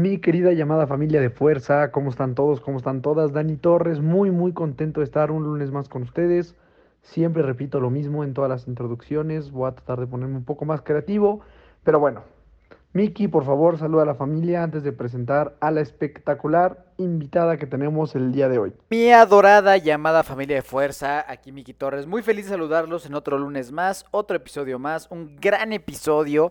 Mi querida llamada familia de fuerza, ¿cómo están todos? ¿Cómo están todas? Dani Torres, muy muy contento de estar un lunes más con ustedes. Siempre repito lo mismo en todas las introducciones, voy a tratar de ponerme un poco más creativo, pero bueno. Miki, por favor, saluda a la familia antes de presentar a la espectacular invitada que tenemos el día de hoy. Mi adorada llamada familia de fuerza, aquí Miki Torres, muy feliz de saludarlos en otro lunes más, otro episodio más, un gran episodio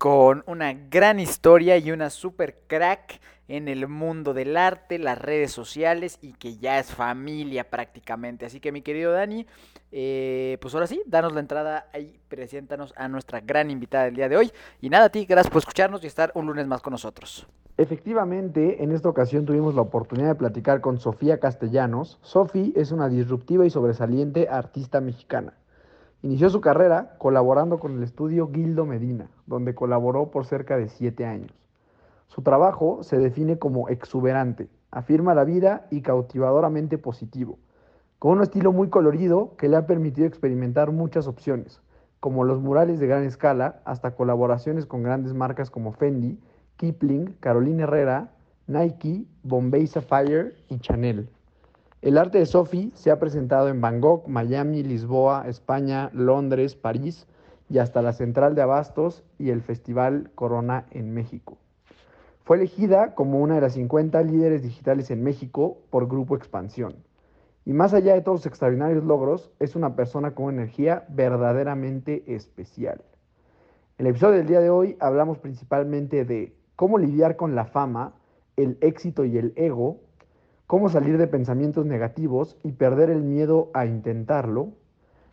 con una gran historia y una super crack en el mundo del arte, las redes sociales y que ya es familia prácticamente. Así que mi querido Dani, eh, pues ahora sí, danos la entrada y preséntanos a nuestra gran invitada del día de hoy. Y nada, a ti, gracias por escucharnos y estar un lunes más con nosotros. Efectivamente, en esta ocasión tuvimos la oportunidad de platicar con Sofía Castellanos. Sofi es una disruptiva y sobresaliente artista mexicana. Inició su carrera colaborando con el estudio Gildo Medina, donde colaboró por cerca de siete años. Su trabajo se define como exuberante, afirma la vida y cautivadoramente positivo, con un estilo muy colorido que le ha permitido experimentar muchas opciones, como los murales de gran escala hasta colaboraciones con grandes marcas como Fendi, Kipling, Carolina Herrera, Nike, Bombay Sapphire y Chanel. El arte de Sophie se ha presentado en Bangkok, Miami, Lisboa, España, Londres, París y hasta la Central de Abastos y el Festival Corona en México. Fue elegida como una de las 50 líderes digitales en México por Grupo Expansión. Y más allá de todos los extraordinarios logros, es una persona con energía verdaderamente especial. En el episodio del día de hoy hablamos principalmente de cómo lidiar con la fama, el éxito y el ego, cómo salir de pensamientos negativos y perder el miedo a intentarlo,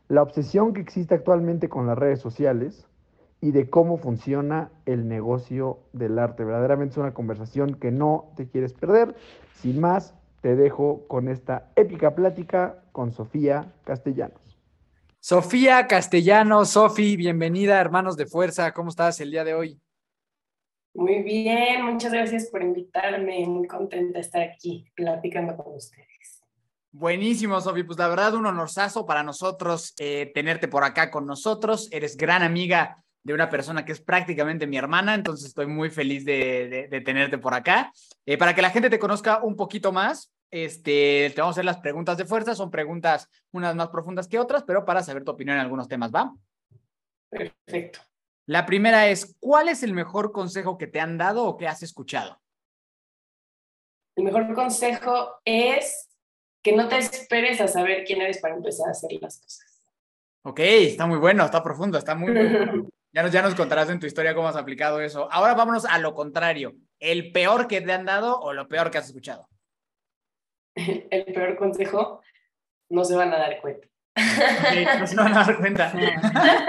la obsesión que existe actualmente con las redes sociales y de cómo funciona el negocio del arte. Verdaderamente es una conversación que no te quieres perder. Sin más, te dejo con esta épica plática con Sofía Castellanos. Sofía Castellanos, Sofi, bienvenida, hermanos de fuerza. ¿Cómo estás el día de hoy? Muy bien, muchas gracias por invitarme. Muy contenta de estar aquí platicando con ustedes. Buenísimo, Sofi. Pues la verdad, un honorazo para nosotros eh, tenerte por acá con nosotros. Eres gran amiga de una persona que es prácticamente mi hermana, entonces estoy muy feliz de, de, de tenerte por acá. Eh, para que la gente te conozca un poquito más, este, te vamos a hacer las preguntas de fuerza, son preguntas unas más profundas que otras, pero para saber tu opinión en algunos temas, ¿va? Perfecto. La primera es, ¿cuál es el mejor consejo que te han dado o que has escuchado? El mejor consejo es que no te esperes a saber quién eres para empezar a hacer las cosas. Ok, está muy bueno, está profundo, está muy bueno. Ya nos, ya nos contarás en tu historia cómo has aplicado eso. Ahora vámonos a lo contrario. ¿El peor que te han dado o lo peor que has escuchado? El peor consejo, no se van a dar cuenta. Okay, no se van a dar cuenta.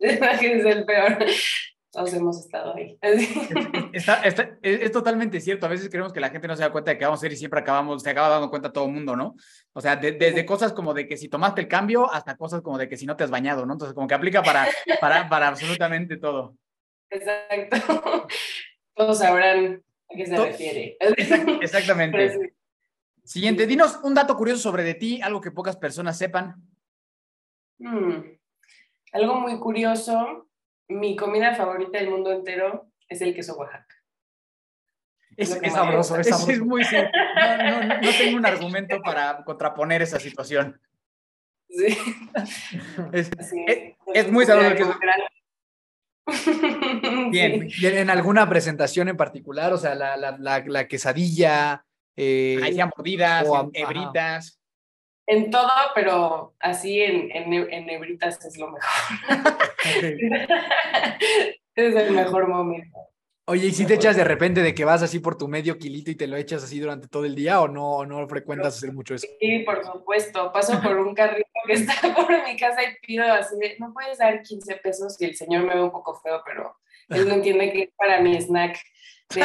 Imagínense el peor. Todos hemos estado ahí. Está, está, es, es, totalmente cierto. A veces creemos que la gente no se da cuenta de que vamos a hacer y siempre acabamos, se acaba dando cuenta todo el mundo, ¿no? O sea, de, desde cosas como de que si tomaste el cambio hasta cosas como de que si no te has bañado, ¿no? Entonces, como que aplica para, para, para absolutamente todo. Exacto. Todos sabrán a qué se refiere. Exact- exactamente. Siguiente, dinos un dato curioso sobre de ti, algo que pocas personas sepan. Mm, Algo muy curioso, mi comida favorita del mundo entero es el queso Oaxaca. Es, sabroso, es, es muy simple. No, no, no, no tengo un argumento para contraponer esa situación. Sí, Es- es muy sabroso el queso. Bien, Sí. ¿y en alguna presentación en particular? O sea, la, la, la, la quesadilla. Eh, Ahí sean mordidas, o a- en- hebritas. En todo, pero así en, en, en nebritas es lo mejor. es el mejor momento. Oye, ¿y si te echas de repente de que vas así por tu medio kilito y te lo echas así durante todo el día o no, o no frecuentas hacer mucho eso? Sí, por supuesto. Paso por un carrito que está por mi casa y pido así de, no puedes dar 15 pesos y el señor me ve un poco feo, pero él no entiende que es para mi snack. de.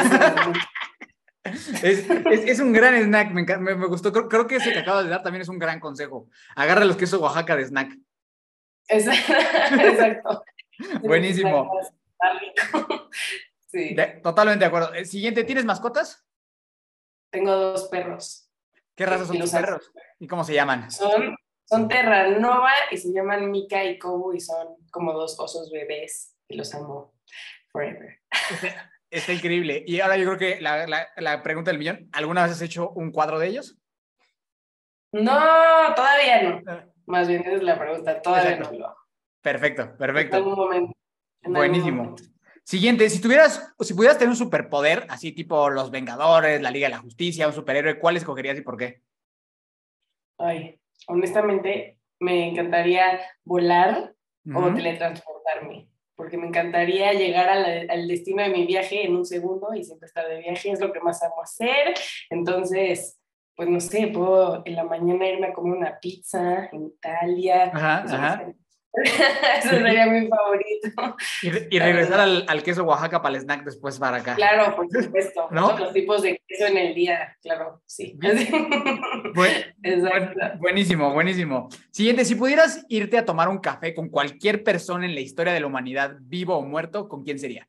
Es, es- es un gran snack, me, me- me gustó. Creo, creo que ese que acabas de dar también es un gran consejo. Agarra los quesos Oaxaca de snack. Exacto. Buenísimo. Sí. De- totalmente de acuerdo. El siguiente, ¿tienes mascotas? Tengo dos perros. ¿Qué razas son tus perros? ¿Y cómo se llaman? Son, son Terranova y se llaman Mika y Kobu y son como dos osos bebés y los amo forever. Está increíble. Y ahora yo creo que la, la- la pregunta del millón, ¿alguna vez has hecho un cuadro de ellos? No, todavía no. Ah. Más bien esa es la pregunta, todavía Exacto. no lo hago. Perfecto, En perfecto. algún momento. en algún Buenísimo. momento. Siguiente, si tuvieras, si pudieras tener un superpoder, así tipo los Vengadores, la Liga de la Justicia, un superhéroe, ¿cuál escogerías y por qué? Ay, honestamente, me encantaría volar o teletransportarme, porque me encantaría llegar la- al destino de mi viaje en un segundo y siempre estar de viaje, es lo que más amo hacer. Entonces, pues no sé, puedo en la mañana irme a comer una pizza en Italia. Ajá, Eso ajá. Eso sería mi favorito. Y, re- y regresar al, al queso Oaxaca para el snack después para acá. Claro, por supuesto. ¿No? Todos los tipos de queso en el día, claro, sí. Buen- Exacto. buen- buenísimo, buenísimo. Siguiente, si pudieras irte a tomar un café con cualquier persona en la historia de la humanidad, vivo o muerto, ¿con quién sería?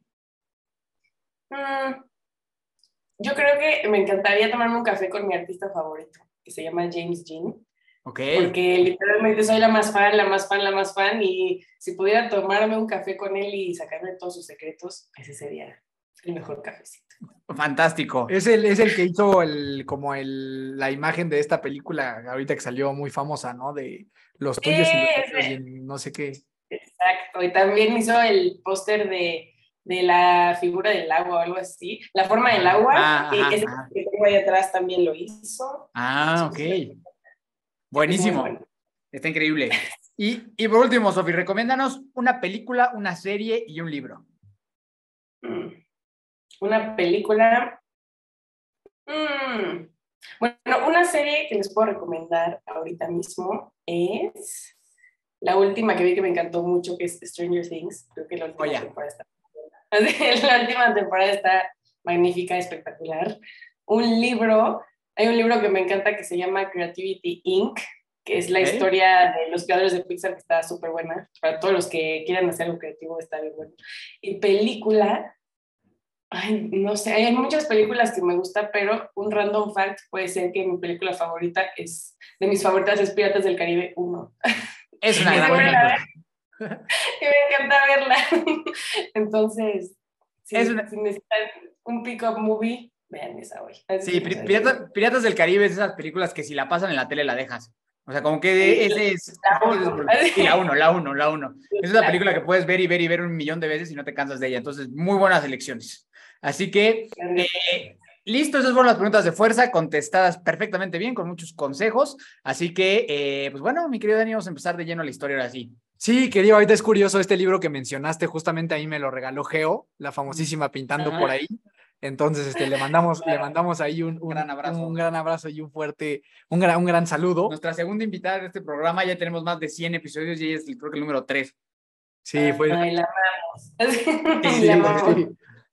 Mm, Yo creo que me encantaría tomarme un café con mi artista favorito, que se llama James Jean, Ok. porque literalmente soy la más fan, la más fan, la más fan, y si pudiera tomarme un café con él y sacarme todos sus secretos, ese sería el mejor cafecito. Fantástico. Es el, es el que hizo el, como el, la imagen de esta película ahorita que salió muy famosa, ¿no? De los tuyos y los no sé qué. Exacto, y también hizo el póster de, de la figura del agua o algo así, la forma del agua, Ah, y ajá, ese ajá. que tengo ahí atrás también lo hizo. Ah, ok. Buenísimo. Está increíble. Y, y por último, Sofi, recomiéndanos una película, una serie y un libro. Mm. Una película. Mm. Bueno, una serie que les puedo recomendar ahorita mismo es la última que vi que me encantó mucho, que es Stranger Things. Creo que la última Oh, temporada está. La última temporada está magnífica, espectacular. Un libro, hay un libro que me encanta que se llama Creativity Inc., que es la historia de los creadores de Pixar, que está súper buena. Para todos los que quieran hacer algo creativo, está bien bueno. Y película, ay, no sé, hay muchas películas que me gustan, pero un random fact puede ser que mi película favorita es, de mis favoritas es Piratas del Caribe 1. Es una gran película. Y me encanta verla. Entonces, si, Es una- si necesitan un pick-up movie, vean esa hoy. Sí, Pirata- Piratas del Caribe es esas películas que si la pasan en la tele la dejas. O sea, como que ese es... la uno. Sí, la uno, la uno, la uno. Es una la- película que puedes ver y ver y ver un millón de veces y no te cansas de ella. Entonces, muy buenas elecciones. Así que, eh, listo, esas fueron las preguntas de fuerza, contestadas perfectamente bien, con muchos consejos. Así que, eh, pues bueno, mi querido Dani, vamos a empezar de lleno la historia ahora sí. Sí, querido, ahorita es curioso este libro que mencionaste, justamente ahí me lo regaló Geo, la famosísima Pintando Ajá. por ahí. Entonces, este, le mandamos, le mandamos ahí un, un- Gran abrazo. un gran abrazo y un fuerte, un gran, un gran saludo. Nuestra segunda invitada de este programa, ya tenemos más de 100 episodios y ella es creo que el número 3. Sí, fue. Ay, la amamos. Sí, la amamos. sí.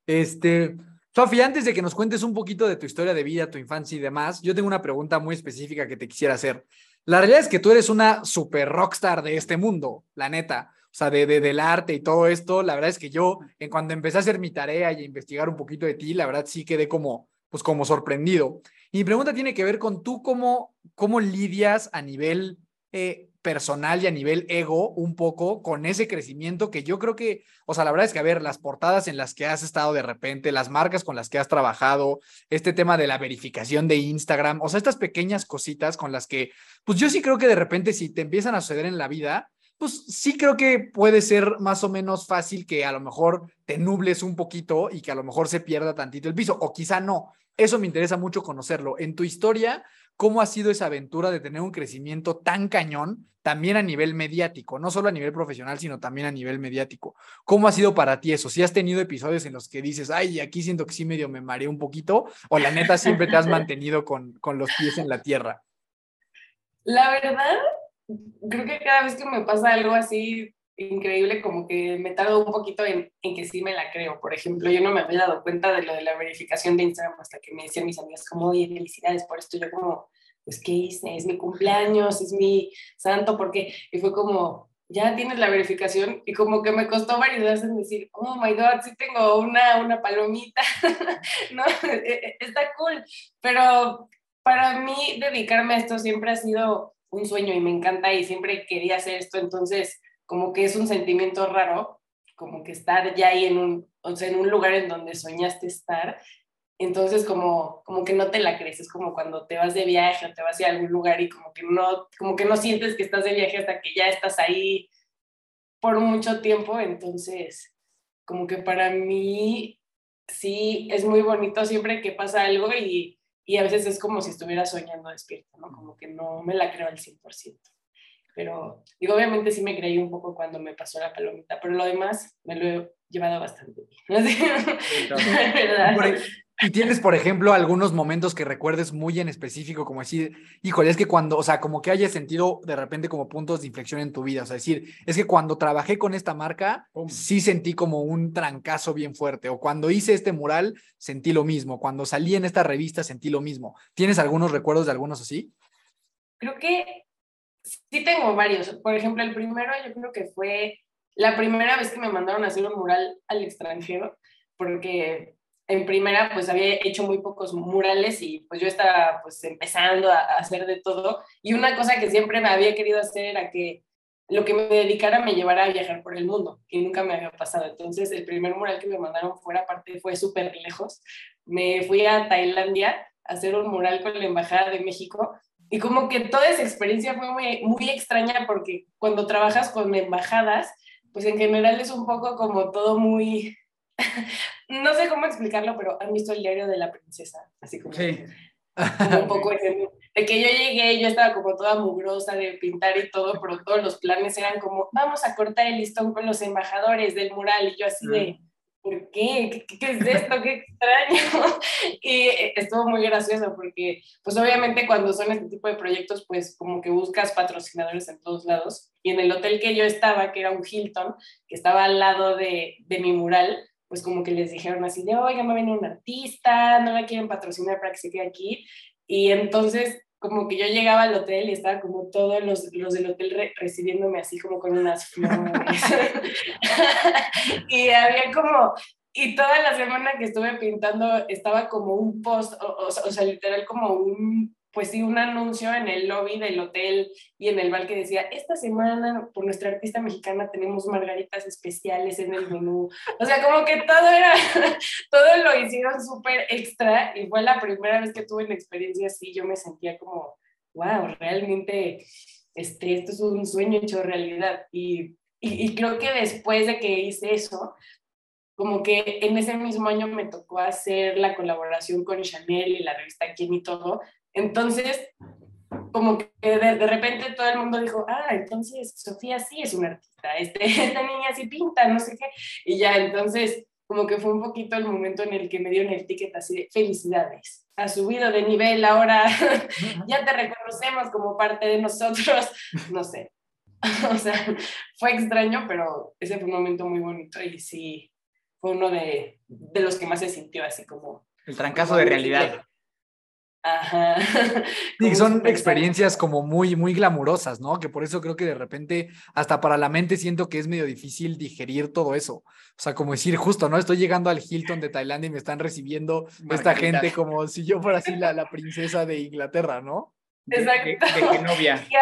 Este, Sofi, antes de que nos cuentes un poquito de tu historia de vida, tu infancia y demás, yo tengo una pregunta muy específica que te quisiera hacer. La realidad es que tú eres una super rockstar de este mundo, la neta. O sea, de, de- del arte y todo esto, la verdad es que yo, en cuando empecé a hacer mi tarea y a investigar un poquito de ti, la verdad sí quedé como, pues como sorprendido. Y mi pregunta tiene que ver con tú cómo, cómo lidias a nivel eh, personal y a nivel ego un poco con ese crecimiento que yo creo que, o sea, la verdad es que, a ver, las portadas en las que has estado de repente, las marcas con las que has trabajado, este tema de la verificación de Instagram, o sea, estas pequeñas cositas con las que, pues yo sí creo que de repente si te empiezan a suceder en la vida, pues sí creo que puede ser más o menos fácil que a lo mejor te nubles un poquito y que a lo mejor se pierda tantito el piso, o quizá no. Eso me interesa mucho conocerlo. En tu historia, cómo ha sido esa aventura de tener un crecimiento tan cañón, también a nivel mediático, no solo a nivel profesional, sino también a nivel mediático. ¿Cómo ha sido para ti eso? Si has tenido episodios en los que dices, ay, aquí siento que sí medio me mareé un poquito, o la neta siempre te has mantenido con, con los pies en la tierra. La verdad, creo que cada vez que me pasa algo así increíble, como que me tardo un poquito en, en, que sí me la creo. Por ejemplo, yo no me había dado cuenta de lo de la verificación de Instagram hasta que me decían mis amigas como, oye, felicidades por esto. Yo como, pues, ¿qué hice? Es mi cumpleaños, es mi santo, porque Y fue como, ya tienes la verificación y como que me costó veces en decir, oh my God, sí tengo una, una palomita, ¿no? E, e, está cool, pero para mí dedicarme a esto siempre ha sido un sueño y me encanta y siempre quería hacer esto, entonces como que es un sentimiento raro, como que estar ya ahí en un, o sea, en un lugar en donde soñaste estar, entonces como, como que no te la crees, es como cuando te vas de viaje o te vas a algún lugar y como que no, como que no sientes que estás de viaje hasta que ya estás ahí por mucho tiempo, entonces como que para mí sí es muy bonito siempre que pasa algo y, y a veces es como si estuviera soñando despierto, ¿no? Como que no me la creo al 100%. Pero, digo, obviamente sí me creí un poco cuando me pasó la palomita, pero lo demás me lo he llevado bastante bien. Y tienes, por ejemplo, algunos momentos que recuerdes muy en específico, como decir, híjole, es que cuando, o sea, como que hayas sentido de repente como puntos de inflexión en tu vida, o sea, decir, es que cuando trabajé con esta marca, sí sentí como un trancazo bien fuerte, o cuando hice este mural, sentí lo mismo, cuando salí en esta revista, sentí lo mismo. ¿Tienes algunos recuerdos de algunos así? Creo que sí tengo varios. Por ejemplo, el primero yo creo que fue la primera vez que me mandaron a hacer un mural al extranjero, porque en primera pues había hecho muy pocos murales y pues yo estaba pues empezando a, hacer de todo. Y una cosa que siempre me había querido hacer era que lo que me dedicara me llevara a viajar por el mundo, que nunca me había pasado. Entonces, el primer mural que me mandaron fuera, aparte, fue súper lejos. Me fui a Tailandia a hacer un mural con la Embajada de México y como que toda esa experiencia fue muy, muy extraña porque cuando trabajas con embajadas, pues en general es un poco como todo muy... no sé cómo explicarlo, pero han visto el diario de la princesa, así como, sí. un poco de, de que yo llegué, yo estaba como toda mugrosa de pintar y todo, pero todos los planes eran como, vamos a cortar el listón con los embajadores del mural, y yo así de, ¿por qué? ¿Qué, qué es esto? ¡Qué extraño! y estuvo muy gracioso porque, pues obviamente cuando son este tipo de proyectos, pues como que buscas patrocinadores en todos lados. Y en el hotel que yo estaba, que era un Hilton, que estaba al lado de, de mi mural, pues como que les dijeron así de, oiga, me viene un artista, no la quieren patrocinar para que se quede aquí. Y entonces como que yo llegaba al hotel y estaba como todos los, los del hotel recibiéndome así como con unas flores. y había como, y toda la semana que estuve pintando estaba como un post, o, o, sea, literal como un, pues sí, un anuncio en el lobby del hotel y en el bar que decía, esta semana por nuestra artista mexicana tenemos margaritas especiales en el menú. O sea, como que todo era, todo lo hicieron súper extra y fue la primera vez que tuve una experiencia así, yo me sentía como, wow, realmente este, esto es un sueño hecho realidad. Y, y, y creo que después de que hice eso, como que en ese mismo año me tocó hacer la colaboración con Chanel y la revista Quién y todo, entonces, como que de, de, repente todo el mundo dijo, ah, entonces Sofía sí es una artista, este, esta niña sí pinta, no sé qué. Y ya, entonces, como que fue un poquito el momento en el que me dieron el ticket así de felicidades, has subido de nivel, ahora ya te reconocemos como parte de nosotros, no sé. o sea, fue extraño, pero ese fue un momento muy bonito y sí, fue uno de, de los que más se sintió así como... El trancazo de realidad. Ajá. Sí, son experiencias como muy, muy glamurosas, ¿no? Que por eso creo que de repente, hasta para la mente, siento que es medio difícil digerir todo eso. O sea, como decir, justo, ¿no? Estoy llegando al Hilton de Tailandia y me están recibiendo esta gente como si yo fuera así la, la princesa de Inglaterra, ¿no? Exacto. De, de, de novia.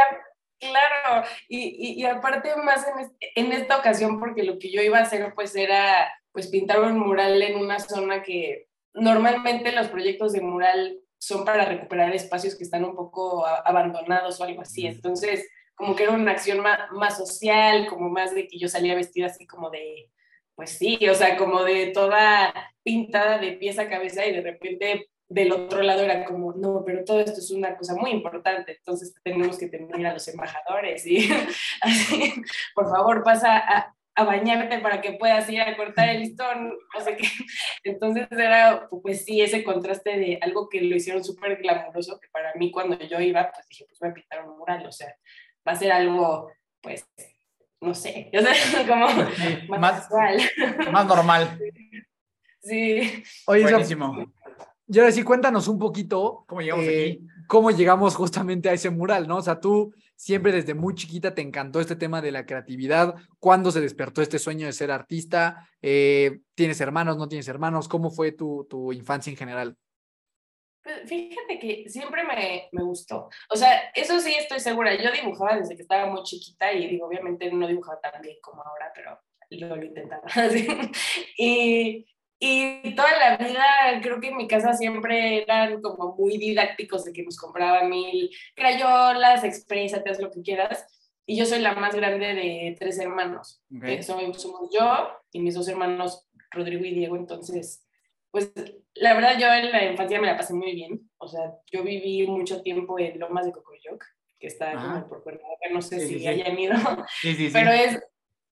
Claro, y, y, y aparte más en, este, en esta ocasión, porque lo que yo iba a hacer pues era pues pintar un mural en una zona que normalmente los proyectos de mural son para recuperar espacios que están un poco abandonados o algo así. Entonces, como que era una acción más, más, social, como más de que yo salía vestida así como de, pues sí, o sea, como de toda pintada de pies a cabeza y de repente del otro lado era como, no, pero todo esto es una cosa muy importante, entonces tenemos que tener a los embajadores y así, por favor, pasa a, a bañarte para que puedas ir a cortar el listón, o sea que, entonces era, pues sí, ese contraste de algo que lo hicieron súper glamuroso, que para mí cuando yo iba, pues dije, pues voy a pintar un mural, o sea, va a ser algo, pues, no sé, o sea, como más, más, más normal. Sí. Oye, Buenísimo. Y ahora sí, cuéntanos un poquito ¿Cómo llegamos eh, aquí? cómo llegamos justamente a ese mural, ¿no? O sea, tú siempre desde muy chiquita te encantó este tema de la creatividad. ¿Cuándo se despertó este sueño de ser artista? Eh, ¿Tienes hermanos, no tienes hermanos? ¿Cómo fue tu, tu infancia en general? Pues fíjate que siempre me, me gustó. O sea, eso sí estoy segura. Yo dibujaba desde que estaba muy chiquita y digo, obviamente no dibujaba tan bien como ahora, pero yo lo intentaba. Y, y toda la vida creo que en mi casa siempre eran como muy didácticos de que nos compraban mil crayolas, exprésate, haz lo que quieras. Y yo soy la más grande de tres hermanos. Ok. Eh, soy- somos yo y mis dos hermanos, Rodrigo y Diego. Entonces, pues la verdad yo en la infancia me la pasé muy bien. O sea, yo viví mucho tiempo en Lomas de Cocoyoc, que está Ajá. como por Cuernavaca, no sé Sí, si sí, hayan ido. Sí, sí, sí. Pero es,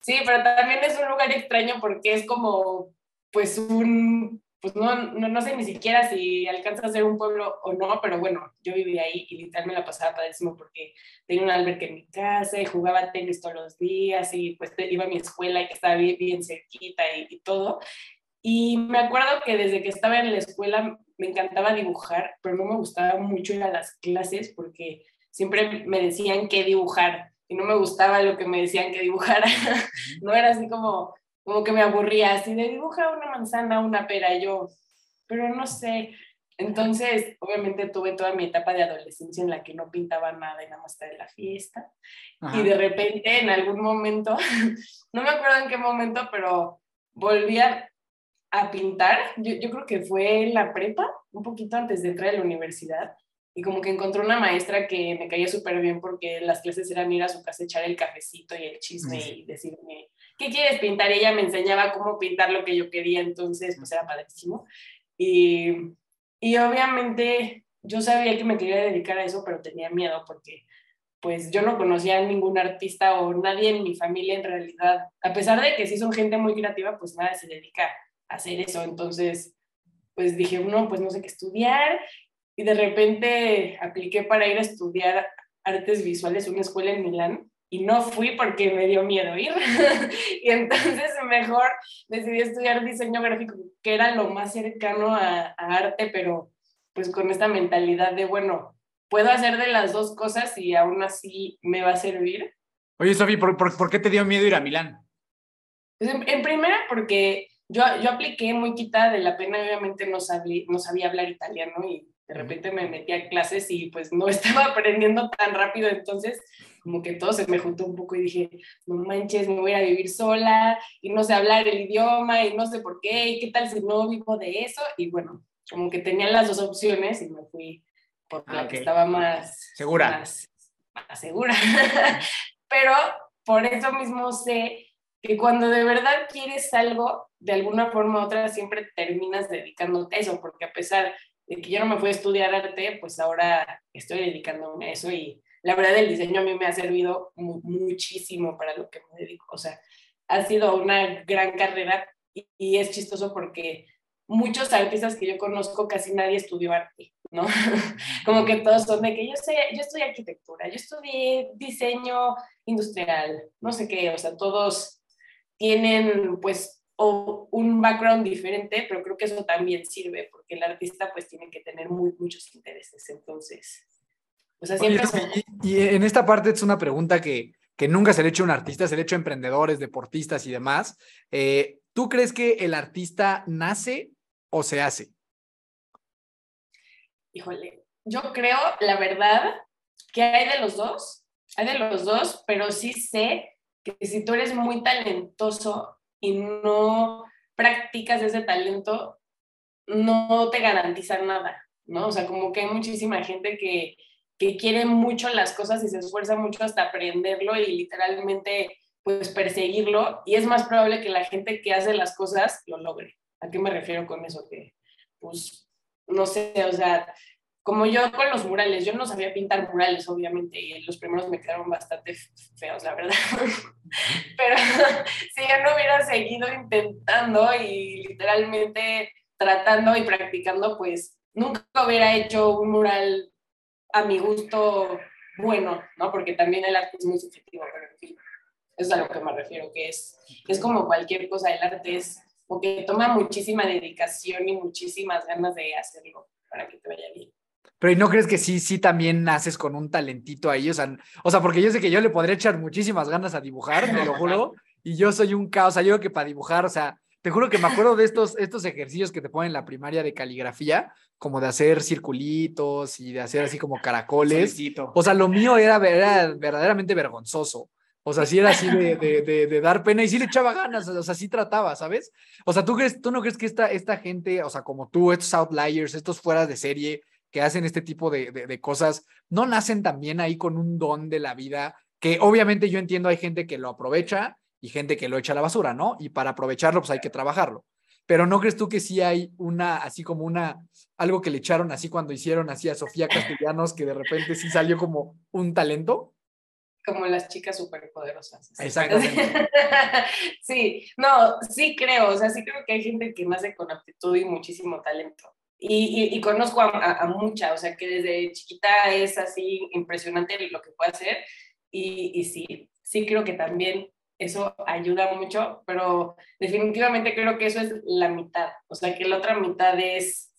sí, pero también es un lugar extraño porque es como, pues un, pues no, no, no sé ni siquiera si alcanza a ser un pueblo o no, pero bueno, yo vivía ahí y literal me la pasaba padrísimo porque tenía un albergue en mi casa y jugaba tenis todos los días y pues iba a mi escuela y que estaba bien, bien cerquita y, y todo. Y me acuerdo que desde que estaba en la escuela me encantaba dibujar, pero no me gustaba mucho ir a las clases porque siempre me decían qué dibujar y no me gustaba lo que me decían que dibujara. no era así como, como que me aburría, así de dibuja una manzana, una pera, y yo, pero no sé. Entonces, obviamente tuve toda mi etapa de adolescencia en la que no pintaba nada y nada más estaba en la fiesta. Ajá. Y de repente, en algún momento, no me acuerdo en qué momento, pero volví a, a pintar. Yo, yo creo que fue en la prepa, un poquito antes de entrar a la universidad. Y como que encontré una maestra que me caía súper bien porque las clases eran ir a su casa, echar el cafecito y el chisme y decirme, ¿qué quieres pintar? Y ella me enseñaba cómo pintar lo que yo quería, entonces pues era padrísimo. Y, y obviamente yo sabía que me quería dedicar a eso, pero tenía miedo porque pues yo no conocía a ningún artista o nadie en mi familia en realidad, a pesar de que sí son gente muy creativa, pues nadie se dedica a hacer eso. Entonces, pues dije, no, pues no sé qué estudiar. Y de repente apliqué para ir a estudiar artes visuales en una escuela en Milán y no fui porque me dio miedo ir. y entonces mejor decidí estudiar diseño gráfico, que era lo más cercano a, a arte, pero pues con esta mentalidad de, bueno, puedo hacer de las dos cosas y aún así me va a servir. Oye, Sofi, ¿por, por, por qué te dio miedo ir a Milán? Pues en, en primera, porque yo, yo apliqué muy quitada de la pena, obviamente no, sabí, no sabía hablar italiano y de repente me metí a clases y pues no estaba aprendiendo tan rápido, entonces como que todo se me juntó un poco y dije, no manches, me voy a vivir sola y no sé hablar el idioma y no sé por qué, y qué tal si no vivo de eso, y bueno, como que tenía las dos opciones y me fui por Ah, la ok. que estaba más Segura. más, más segura. Pero por eso mismo sé que cuando de verdad quieres algo, de alguna forma u otra siempre terminas dedicándote a eso, porque a pesar de que yo no me fui a estudiar arte, pues ahora estoy dedicándome a eso y la verdad el diseño a mí me ha servido mu- muchísimo para lo que me dedico. O sea, ha sido una gran carrera y, y es chistoso porque muchos artistas que yo conozco casi nadie estudió arte, ¿no? Como que todos son de que yo sé, yo estudié arquitectura, yo estudié diseño industrial, no sé qué, o sea, todos tienen pues o un background diferente, pero creo que eso también sirve porque el artista pues tiene que tener muy, muchos intereses, entonces, o sea, siempre... Y, y en esta parte es una pregunta que, que nunca se le ha hecho a un artista, se le ha hecho a emprendedores, deportistas y demás. Eh, ¿Tú crees que el artista nace o se hace? híjole, yo creo, la verdad, que hay de los dos, hay de los dos, pero sí sé que si tú eres muy talentoso y no practicas ese talento, no te garantiza nada, ¿no? O sea, como que hay muchísima gente que, que quiere mucho las cosas y se esfuerza mucho hasta aprenderlo y literalmente pues perseguirlo y es más probable que la gente que hace las cosas lo logre. ¿A qué me refiero con eso? Que pues no sé, o sea, como yo con los murales, yo no sabía pintar murales, obviamente, y los primeros me quedaron bastante feos, la verdad. Pero si yo no hubiera seguido intentando y literalmente tratando y practicando, pues nunca hubiera hecho un mural a mi gusto bueno, ¿no? Porque también el arte es muy subjetivo, pero en fin, es a lo que me refiero, que es, es como cualquier cosa, el arte es porque toma muchísima dedicación y muchísimas ganas de hacerlo para que te vaya bien. Pero ¿y no crees que sí, sí también naces con un talentito ahí? O sea, o sea, porque yo sé que yo le podría echar muchísimas ganas a dibujar, te lo juro, y yo soy un caos, o sea, yo creo que para dibujar, o sea, te juro que me acuerdo de estos, estos ejercicios que te ponen en la primaria de caligrafía, como de hacer circulitos y de hacer así como caracoles. Solicito. O sea, lo mío era, era verdaderamente vergonzoso. O sea, sí era así de, de, de, de dar pena y sí le echaba ganas, o sea, sí trataba, ¿sabes? O sea, ¿tú, crees, tú no crees que esta, esta gente, o sea, como tú, estos outliers, estos fueras de serie, que hacen este tipo de, de, de, cosas, no nacen también ahí con un don de la vida, que obviamente yo entiendo hay gente que lo aprovecha y gente que lo echa a la basura, ¿no? Y para aprovecharlo, pues hay que trabajarlo. Pero ¿no crees tú que sí hay una, así como una, algo que le echaron así cuando hicieron así a Sofía Castellanos, que de repente sí salió como un talento? Como las chicas superpoderosas. Exactamente. sí, no, sí creo, o sea, sí creo que hay gente que nace con aptitud y muchísimo talento. Y, y, y conozco a, a, a, mucha, o sea, que desde chiquita es así impresionante lo que puede hacer. Y, y sí, sí creo que también eso ayuda mucho, pero definitivamente creo que eso es la mitad, o sea, que la otra mitad es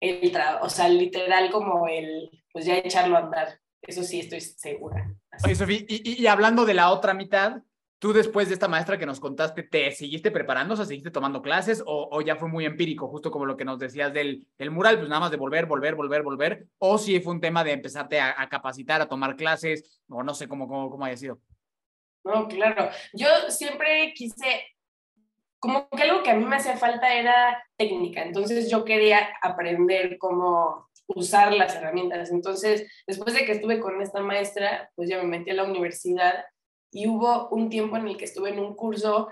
el trabajo, o sea, literal como el, pues ya echarlo a andar, eso sí estoy segura. Oye, Sofía, y, y, hablando de la otra mitad, tú después de esta maestra que nos contaste, ¿te seguiste preparando, o sea, seguiste tomando clases o, o ya fue muy empírico, justo como lo que nos decías del, del, mural, pues nada más de volver, volver, volver, volver, o si fue un tema de empezarte a, a capacitar, a tomar clases, o no sé cómo, cómo, cómo haya sido? No, claro. Yo siempre quise, como que algo que a mí me hacía falta era técnica, entonces yo quería aprender cómo usar las herramientas. Entonces, después de que estuve con esta maestra, pues ya me metí a la universidad y hubo un tiempo en el que estuve en un curso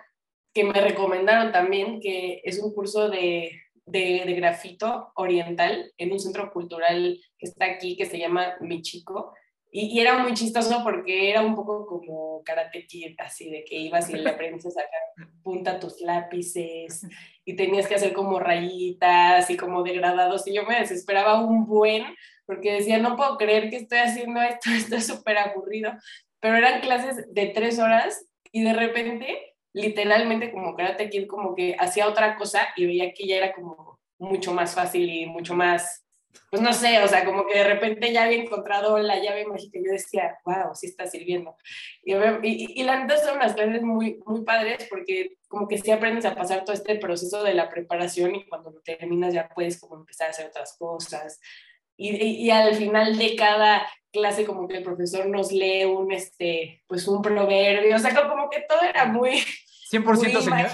que me recomendaron también, que es un curso de, de, de grafito oriental en un centro cultural que está aquí, que se llama Mi Chico. Y, y, era muy chistoso porque era un poco como karate kid, así de que ibas y le aprendías a sacar punta tus lápices y tenías que hacer como rayitas y como degradados. Y yo me desesperaba un buen porque decía, no puedo creer que estoy haciendo esto, esto es súper aburrido. Pero eran clases de tres horas y de repente, literalmente como karate kid, como que hacía otra cosa y veía que ya era como mucho más fácil y mucho más pues no sé, o sea, como que de repente ya había encontrado la llave mágica y yo decía, wow, sí está sirviendo. Y, y, y la neta son unas clases muy, muy padres porque como que sí aprendes a pasar todo este proceso de la preparación y cuando lo terminas ya puedes como empezar a hacer otras cosas. Y, y, al final de cada clase como que el profesor nos lee un, este, pues un proverbio, o sea, como que todo era muy, 100% señor,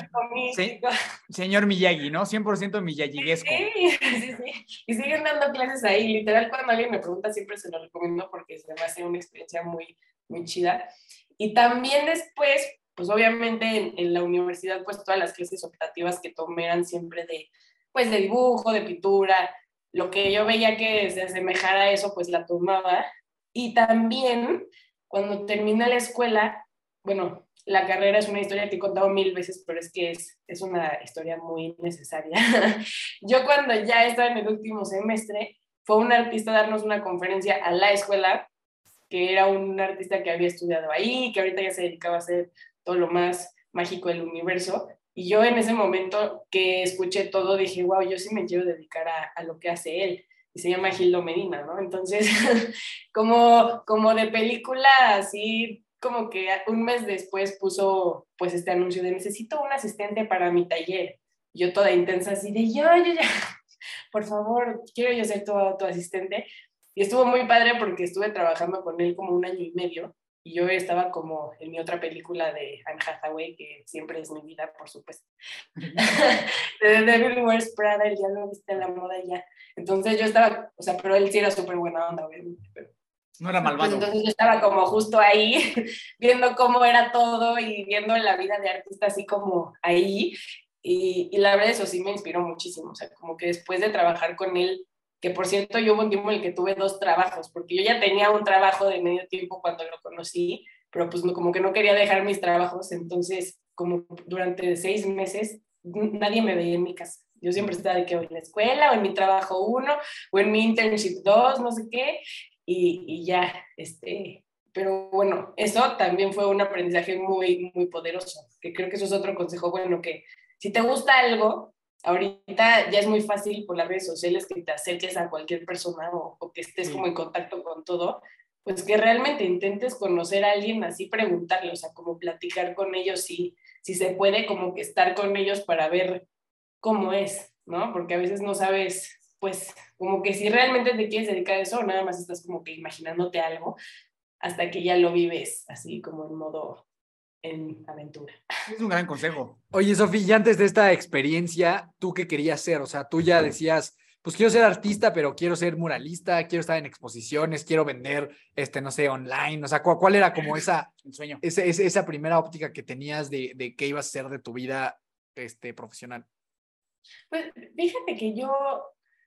sí, señor Miyagi, ¿no? 100% Miyagiguesco. Sí, sí, sí. Y siguen dando clases ahí. Literal, cuando alguien me pregunta, siempre se lo recomiendo porque se me hace una experiencia muy, muy chida. Y también después, pues obviamente en, en, la universidad, pues todas las clases optativas que tomé eran siempre de, pues de dibujo, de pintura. Lo que yo veía que se asemejara a eso, pues la tomaba. Y también, cuando terminé la escuela, bueno, la carrera es una historia que he contado mil veces, pero es que es, es una historia muy necesaria. Yo cuando ya estaba en el último semestre, fue un artista a darnos una conferencia a la escuela, que era un artista que había estudiado ahí, que ahorita ya se dedicaba a hacer todo lo más mágico del universo. Y yo en ese momento que escuché todo dije, wow, yo sí me quiero dedicar a, a lo que hace él. Y se llama Gildo Medina, ¿no? Entonces, como, como de película así como que un mes después puso pues este anuncio de necesito un asistente para mi taller. Yo toda intensa así de yo, yo, ya, por favor, quiero yo ser tu, tu asistente. Y estuvo muy padre porque estuve trabajando con él como un año y medio y yo estaba como en mi otra película de Anne Hathaway, que siempre es mi vida, por supuesto. de Devil Wears Prada, el diablo viste la moda ya. Entonces yo estaba, o sea, pero él sí era súper buena onda, obviamente, pero no era malvado. Entonces yo estaba como justo ahí, viendo cómo era todo y viendo la vida de artista así como ahí. Y, y, la verdad eso sí me inspiró muchísimo, o sea, como que después de trabajar con él, que por cierto yo hubo un tiempo en el que tuve dos trabajos, porque yo ya tenía un trabajo de medio tiempo cuando lo conocí, pero pues como que no quería dejar mis trabajos, entonces como durante seis meses nadie me veía en mi casa. Yo siempre estaba de que en la escuela o en mi trabajo uno o en mi internship dos, no sé qué, y, y ya, este, pero bueno, eso también fue un aprendizaje muy, muy poderoso, que creo que eso es otro consejo bueno, que si te gusta algo, ahorita ya es muy fácil por las redes sociales que te acerques a cualquier persona o, o que estés como en contacto con todo, pues que realmente intentes conocer a alguien así, preguntarle, o sea, como platicar con ellos, si, si se puede, como que estar con ellos para ver cómo es, ¿no? Porque a veces no sabes, pues, como que si realmente te quieres dedicar a eso, nada más estás como que imaginándote algo, hasta que ya lo vives así como en modo en aventura. Es un gran consejo. Oye, Sofía, y antes de esta experiencia, ¿tú qué querías ser? O sea, tú ya decías, pues quiero ser artista, pero quiero ser muralista, quiero estar en exposiciones, quiero vender, este, no sé, online. O sea, ¿cuál, cuál era como esa, El sueño. esa, esa, esa primera óptica que tenías de, de qué ibas a ser de tu vida este, profesional? Pues fíjate que yo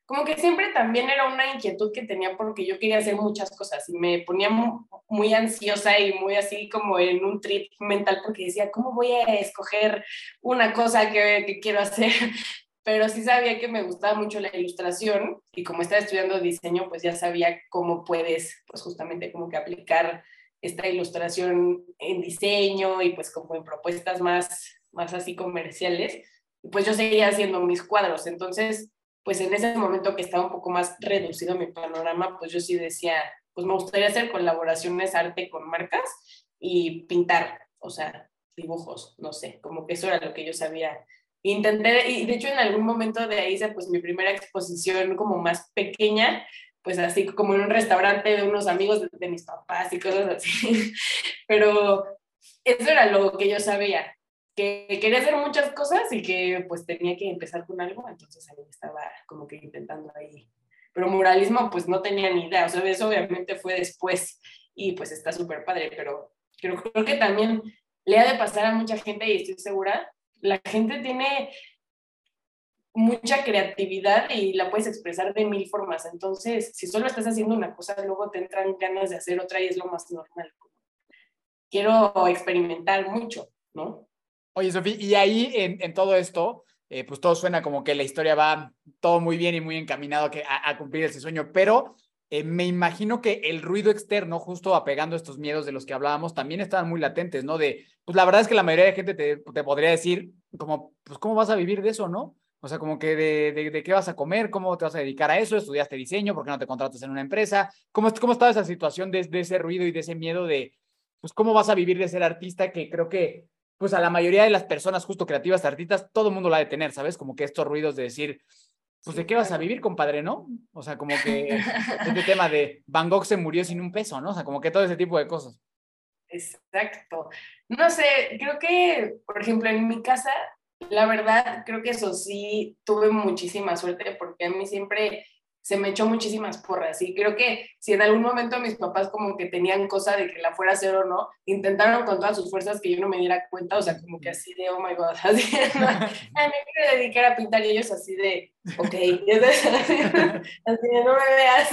como que siempre también era una inquietud que tenía porque yo quería hacer muchas cosas y me ponía muy, ansiosa y muy así como en un trip mental porque decía, ¿cómo voy a escoger una cosa que, que quiero hacer? Pero sí sabía que me gustaba mucho la ilustración y como estaba estudiando diseño, pues ya sabía cómo puedes, pues justamente como que aplicar esta ilustración en diseño y pues como en propuestas más, más así comerciales. Pues yo seguía haciendo mis cuadros, entonces pues en ese momento que estaba un poco más reducido mi panorama, pues yo sí decía, pues me gustaría hacer colaboraciones arte con marcas y pintar, o sea, dibujos, no sé, como que eso era lo que yo sabía. Intenté, y de hecho en algún momento de ahí hice pues mi primera exposición como más pequeña, pues así como en un restaurante de unos amigos de, de mis papás y cosas así, pero eso era lo que yo sabía que quería hacer muchas cosas y que pues tenía que empezar con algo, entonces ahí estaba como que intentando ahí. Pero muralismo pues no tenía ni idea, o sea, eso obviamente fue después y pues está súper padre, pero creo, creo que también le ha de pasar a mucha gente y estoy segura, la gente tiene mucha creatividad y la puedes expresar de mil formas, entonces si solo estás haciendo una cosa, luego te entran ganas de hacer otra y es lo más normal. Quiero experimentar mucho, ¿no? Oye, Sofía, y ahí en, todo esto, eh, pues todo suena como que la historia va todo muy bien y muy encaminado a, cumplir ese sueño, pero eh, me imagino que el ruido externo, justo apegando estos miedos de los que hablábamos, también estaban muy latentes, ¿no? De, pues la verdad es que la mayoría de gente te, podría decir, como, pues, ¿cómo vas a vivir de eso, no? O sea, como que de, qué vas a comer, cómo te vas a dedicar a eso, estudiaste diseño, ¿por qué no te contratas en una empresa? ¿Cómo, cómo estaba esa situación de, de ese ruido y de ese miedo de, pues, cómo vas a vivir de ser artista? Que creo que pues a la mayoría de las personas justo creativas, artistas, todo el mundo la ha de tener, ¿sabes? Como que estos ruidos de decir, pues de qué vas a vivir, compadre, ¿no? O sea, como que este tema de Van Gogh se murió sin un peso, ¿no? O sea, como que todo ese tipo de cosas. Exacto. No sé, creo que, por ejemplo, en mi casa, la verdad, creo que eso sí, tuve muchísima suerte porque a mí siempre se me echó muchísimas porras y creo que si en algún momento mis papás como que tenían cosa de que la fuera a hacer o no, intentaron con todas sus fuerzas que yo no me diera cuenta, o sea, como que así de, oh my god, así, ¿no? a mí me quiero dedicar a pintar y ellos así de, ok, así, así de, no me veas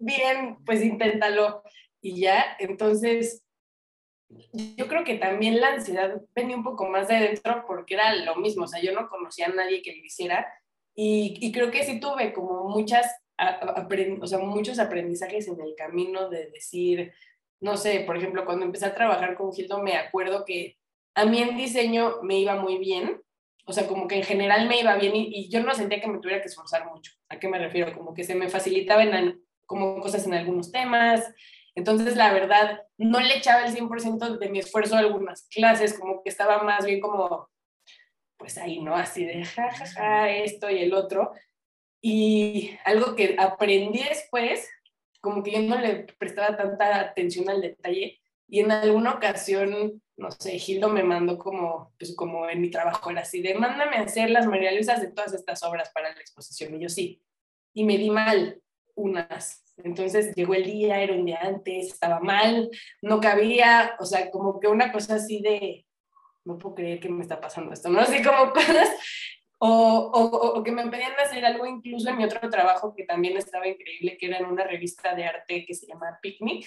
bien, pues inténtalo y ya, entonces yo creo que también la ansiedad venía un poco más de dentro porque era lo mismo, o sea, yo no conocía a nadie que lo hiciera y, creo que sí tuve como muchas, o sea, muchos aprendizajes en el camino de decir, no sé, por ejemplo, cuando empecé a trabajar con Gildo, me acuerdo que a mí en diseño me iba muy bien, o sea, como que en general me iba bien y, y yo no sentía que me tuviera que esforzar mucho. ¿A qué me refiero? Como que se me facilitaban como cosas en algunos temas. Entonces, la verdad, no le echaba el 100% de mi esfuerzo a algunas clases, como que estaba más bien como pues ahí, ¿no? Así de jajaja, ja, ja, esto y el otro. Y algo que aprendí después, como que yo no le prestaba tanta atención al detalle y en alguna ocasión, no sé, Gildo me mandó como, pues como en mi trabajo era así de, mándame a hacer las María de todas estas obras para la exposición. Y yo sí. Y me di mal unas. Entonces llegó el día, era un día antes, estaba mal, no cabía, o sea, como que una cosa así de, no puedo creer que me está pasando esto, ¿no? Así como cosas, o, o, o, que me pedían hacer algo incluso en mi otro trabajo que también estaba increíble, que era en una revista de arte que se llama Picnic.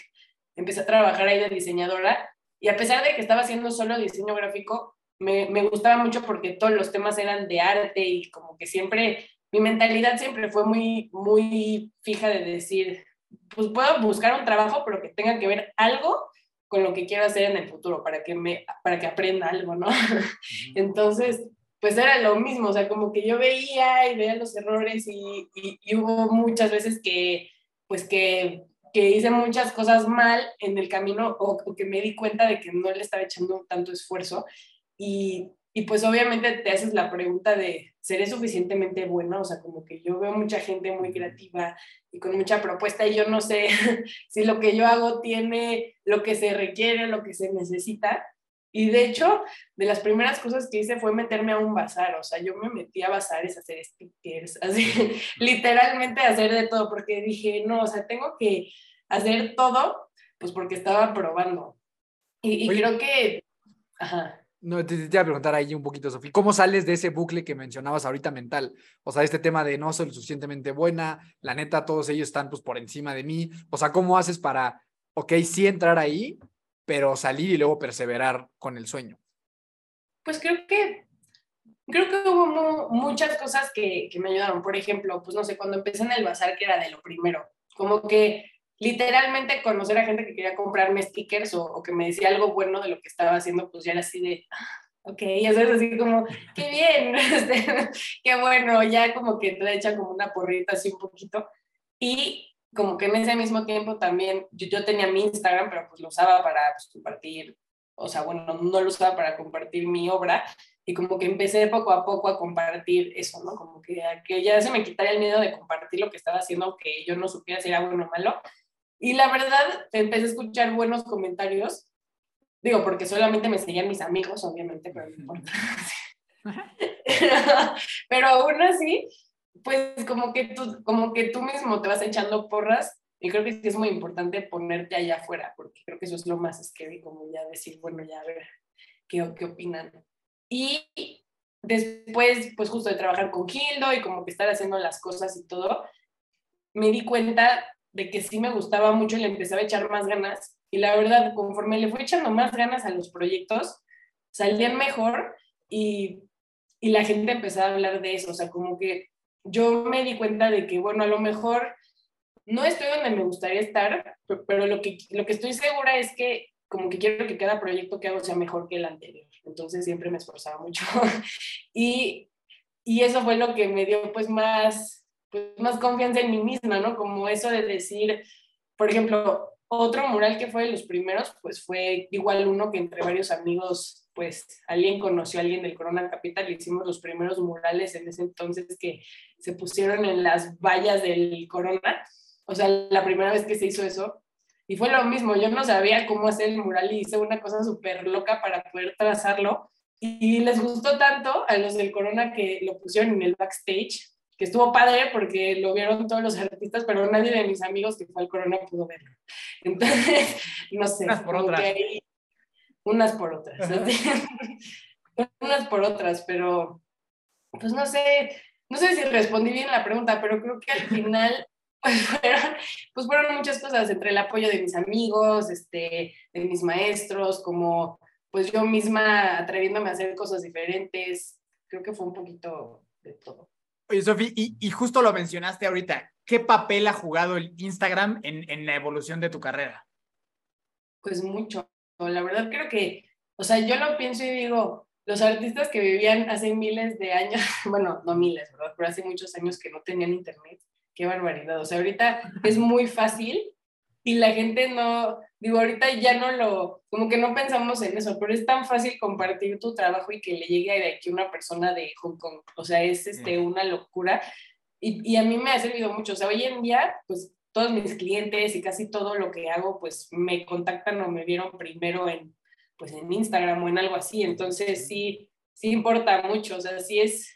Empecé a trabajar ahí de diseñadora y a pesar de que estaba haciendo solo diseño gráfico, me, me gustaba mucho porque todos los temas eran de arte y como que siempre, mi mentalidad siempre fue muy, muy fija de decir, pues puedo buscar un trabajo, pero que tenga que ver algo con lo que quiero hacer en el futuro, para que, me, para que aprenda algo, ¿no? Entonces, pues era lo mismo, o sea, como que yo veía y veía los errores y, y, hubo muchas veces que, pues que, que, hice muchas cosas mal en el camino o, o, que me di cuenta de que no le estaba echando tanto esfuerzo y, y pues obviamente te haces la pregunta de, ¿seré suficientemente buena? O sea, como que yo veo mucha gente muy creativa y con mucha propuesta y yo no sé si lo que yo hago tiene lo que se requiere, lo que se necesita. Y de hecho, de las primeras cosas que hice fue meterme a un bazar, o sea, yo me metí a bazares a hacer stickers, así, literalmente a hacer de todo, porque dije, no, o sea, tengo que hacer todo, pues porque estaba probando. Y, y creo que, ajá. No, te, te, voy a preguntar ahí un poquito, Sofía, ¿cómo sales de ese bucle que mencionabas ahorita mental? O sea, este tema de no soy lo suficientemente buena, la neta, todos ellos están pues por encima de mí. O sea, ¿cómo haces para, ok, sí entrar ahí, pero salir y luego perseverar con el sueño? Pues creo que, creo que hubo muchas cosas que, que me ayudaron. Por ejemplo, pues no sé, cuando empecé en el bazar, que era de lo primero, como que literalmente conocer a gente que quería comprarme stickers o, o, que me decía algo bueno de lo que estaba haciendo, pues ya era así de, ah, ok, ya sabes, así como, qué bien, este, qué bueno, ya como que te echan como una porrita así un poquito. Y como que en ese mismo tiempo también, yo, yo tenía mi Instagram, pero pues lo usaba para pues, compartir, o sea, bueno, no lo usaba para compartir mi obra, y como que empecé poco a poco a compartir eso, ¿no? Como que, que ya se me quitara el miedo de compartir lo que estaba haciendo, aunque yo no supiera si era bueno o malo, y la verdad, empecé a escuchar buenos comentarios. Digo, porque solamente me seguían mis amigos, obviamente, pero no importa. pero aún así, pues como que, tú, como que tú mismo te vas echando porras y creo que sí es muy importante ponerte allá afuera, porque creo que eso es lo más scary, como ya decir, bueno, ya a ver qué, qué opinan. Y después, pues justo de trabajar con Gildo y como que estar haciendo las cosas y todo, me di cuenta de que sí me gustaba mucho y le empezaba a echar más ganas. Y la verdad, conforme le fui echando más ganas a los proyectos, salían mejor y, y la gente empezaba a hablar de eso. O sea, como que yo me di cuenta de que, bueno, a lo mejor no estoy donde me gustaría estar, pero lo que, lo que estoy segura es que como que quiero que cada proyecto que hago sea mejor que el anterior. Entonces siempre me esforzaba mucho. y, y eso fue lo que me dio pues más pues, más confianza en mí misma, ¿no? Como eso de decir, por ejemplo, otro mural que fue de los primeros, pues fue igual uno que entre varios amigos, pues alguien conoció a alguien del Corona Capital, hicimos los primeros murales en ese entonces que se pusieron en las vallas del Corona, o sea, la primera vez que se hizo eso, y fue lo mismo, yo no sabía cómo hacer el mural y hice una cosa súper loca para poder trazarlo, y les gustó tanto a los del Corona que lo pusieron en el backstage, que estuvo padre porque lo vieron todos los artistas, pero nadie de mis amigos que fue al Corona pudo verlo. Entonces, no sé. Unas por otras. unas por otras. unas por otras, pero pues no sé, no sé si respondí bien la pregunta, pero creo que al final pues fueron, pues fueron muchas cosas, entre el apoyo de mis amigos, este, de mis maestros, como pues yo misma atreviéndome a hacer cosas diferentes, creo que fue un poquito de todo. Oye, Sofi, y, justo lo mencionaste ahorita, ¿qué papel ha jugado el Instagram en, en, la evolución de tu carrera? Pues mucho. La verdad creo que, o sea, yo lo pienso y digo, los artistas que vivían hace miles de años, bueno, no miles, ¿verdad? Pero hace muchos años que no tenían internet, qué barbaridad. O sea, ahorita es muy fácil y la gente no, digo, ahorita ya no lo, como que no pensamos en eso, pero es tan fácil compartir tu trabajo y que le llegue de aquí una persona de Hong Kong, o sea, es este, una locura. Y, y a mí me ha servido mucho, o sea, hoy en día, pues todos mis clientes y casi todo lo que hago, pues me contactan o me vieron primero en, pues en Instagram o en algo así, entonces sí, sí importa mucho, o sea, sí es,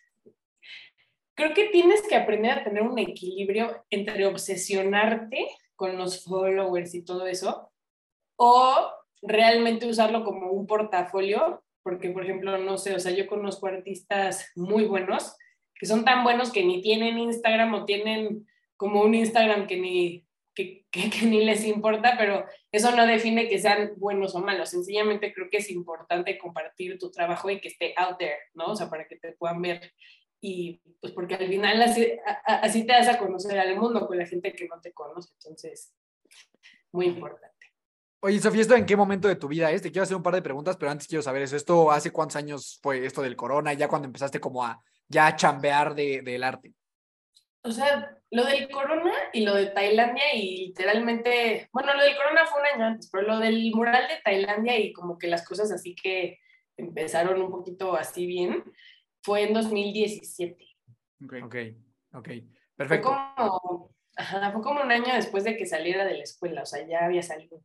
creo que tienes que aprender a tener un equilibrio entre obsesionarte con los followers y todo eso, o realmente usarlo como un portafolio, porque por ejemplo, no sé, o sea, yo conozco artistas muy buenos que son tan buenos que ni tienen Instagram o tienen como un Instagram que ni, que, que, que ni les importa, pero eso no define que sean buenos o malos. Sencillamente creo que es importante compartir tu trabajo y que esté out there, ¿no? O sea, para que te puedan ver. Y pues porque al final así, así te das a conocer al mundo con la gente que no te conoce. Entonces, muy importante. Oye, Sofía, ¿esto en qué momento de tu vida es? Te quiero hacer un par de preguntas, pero antes quiero saber eso. ¿Esto hace cuántos años fue esto del corona? Ya cuando empezaste como a ya a chambear de, del arte. O sea, lo del corona y lo de Tailandia y literalmente, bueno, lo del corona fue un año antes, pero lo del mural de Tailandia y como que las cosas así que empezaron un poquito así bien, fue en 2017. Ok, ok, ok, perfecto. Fue como, ajá, fue como un año después de que saliera de la escuela, o sea, ya había salido.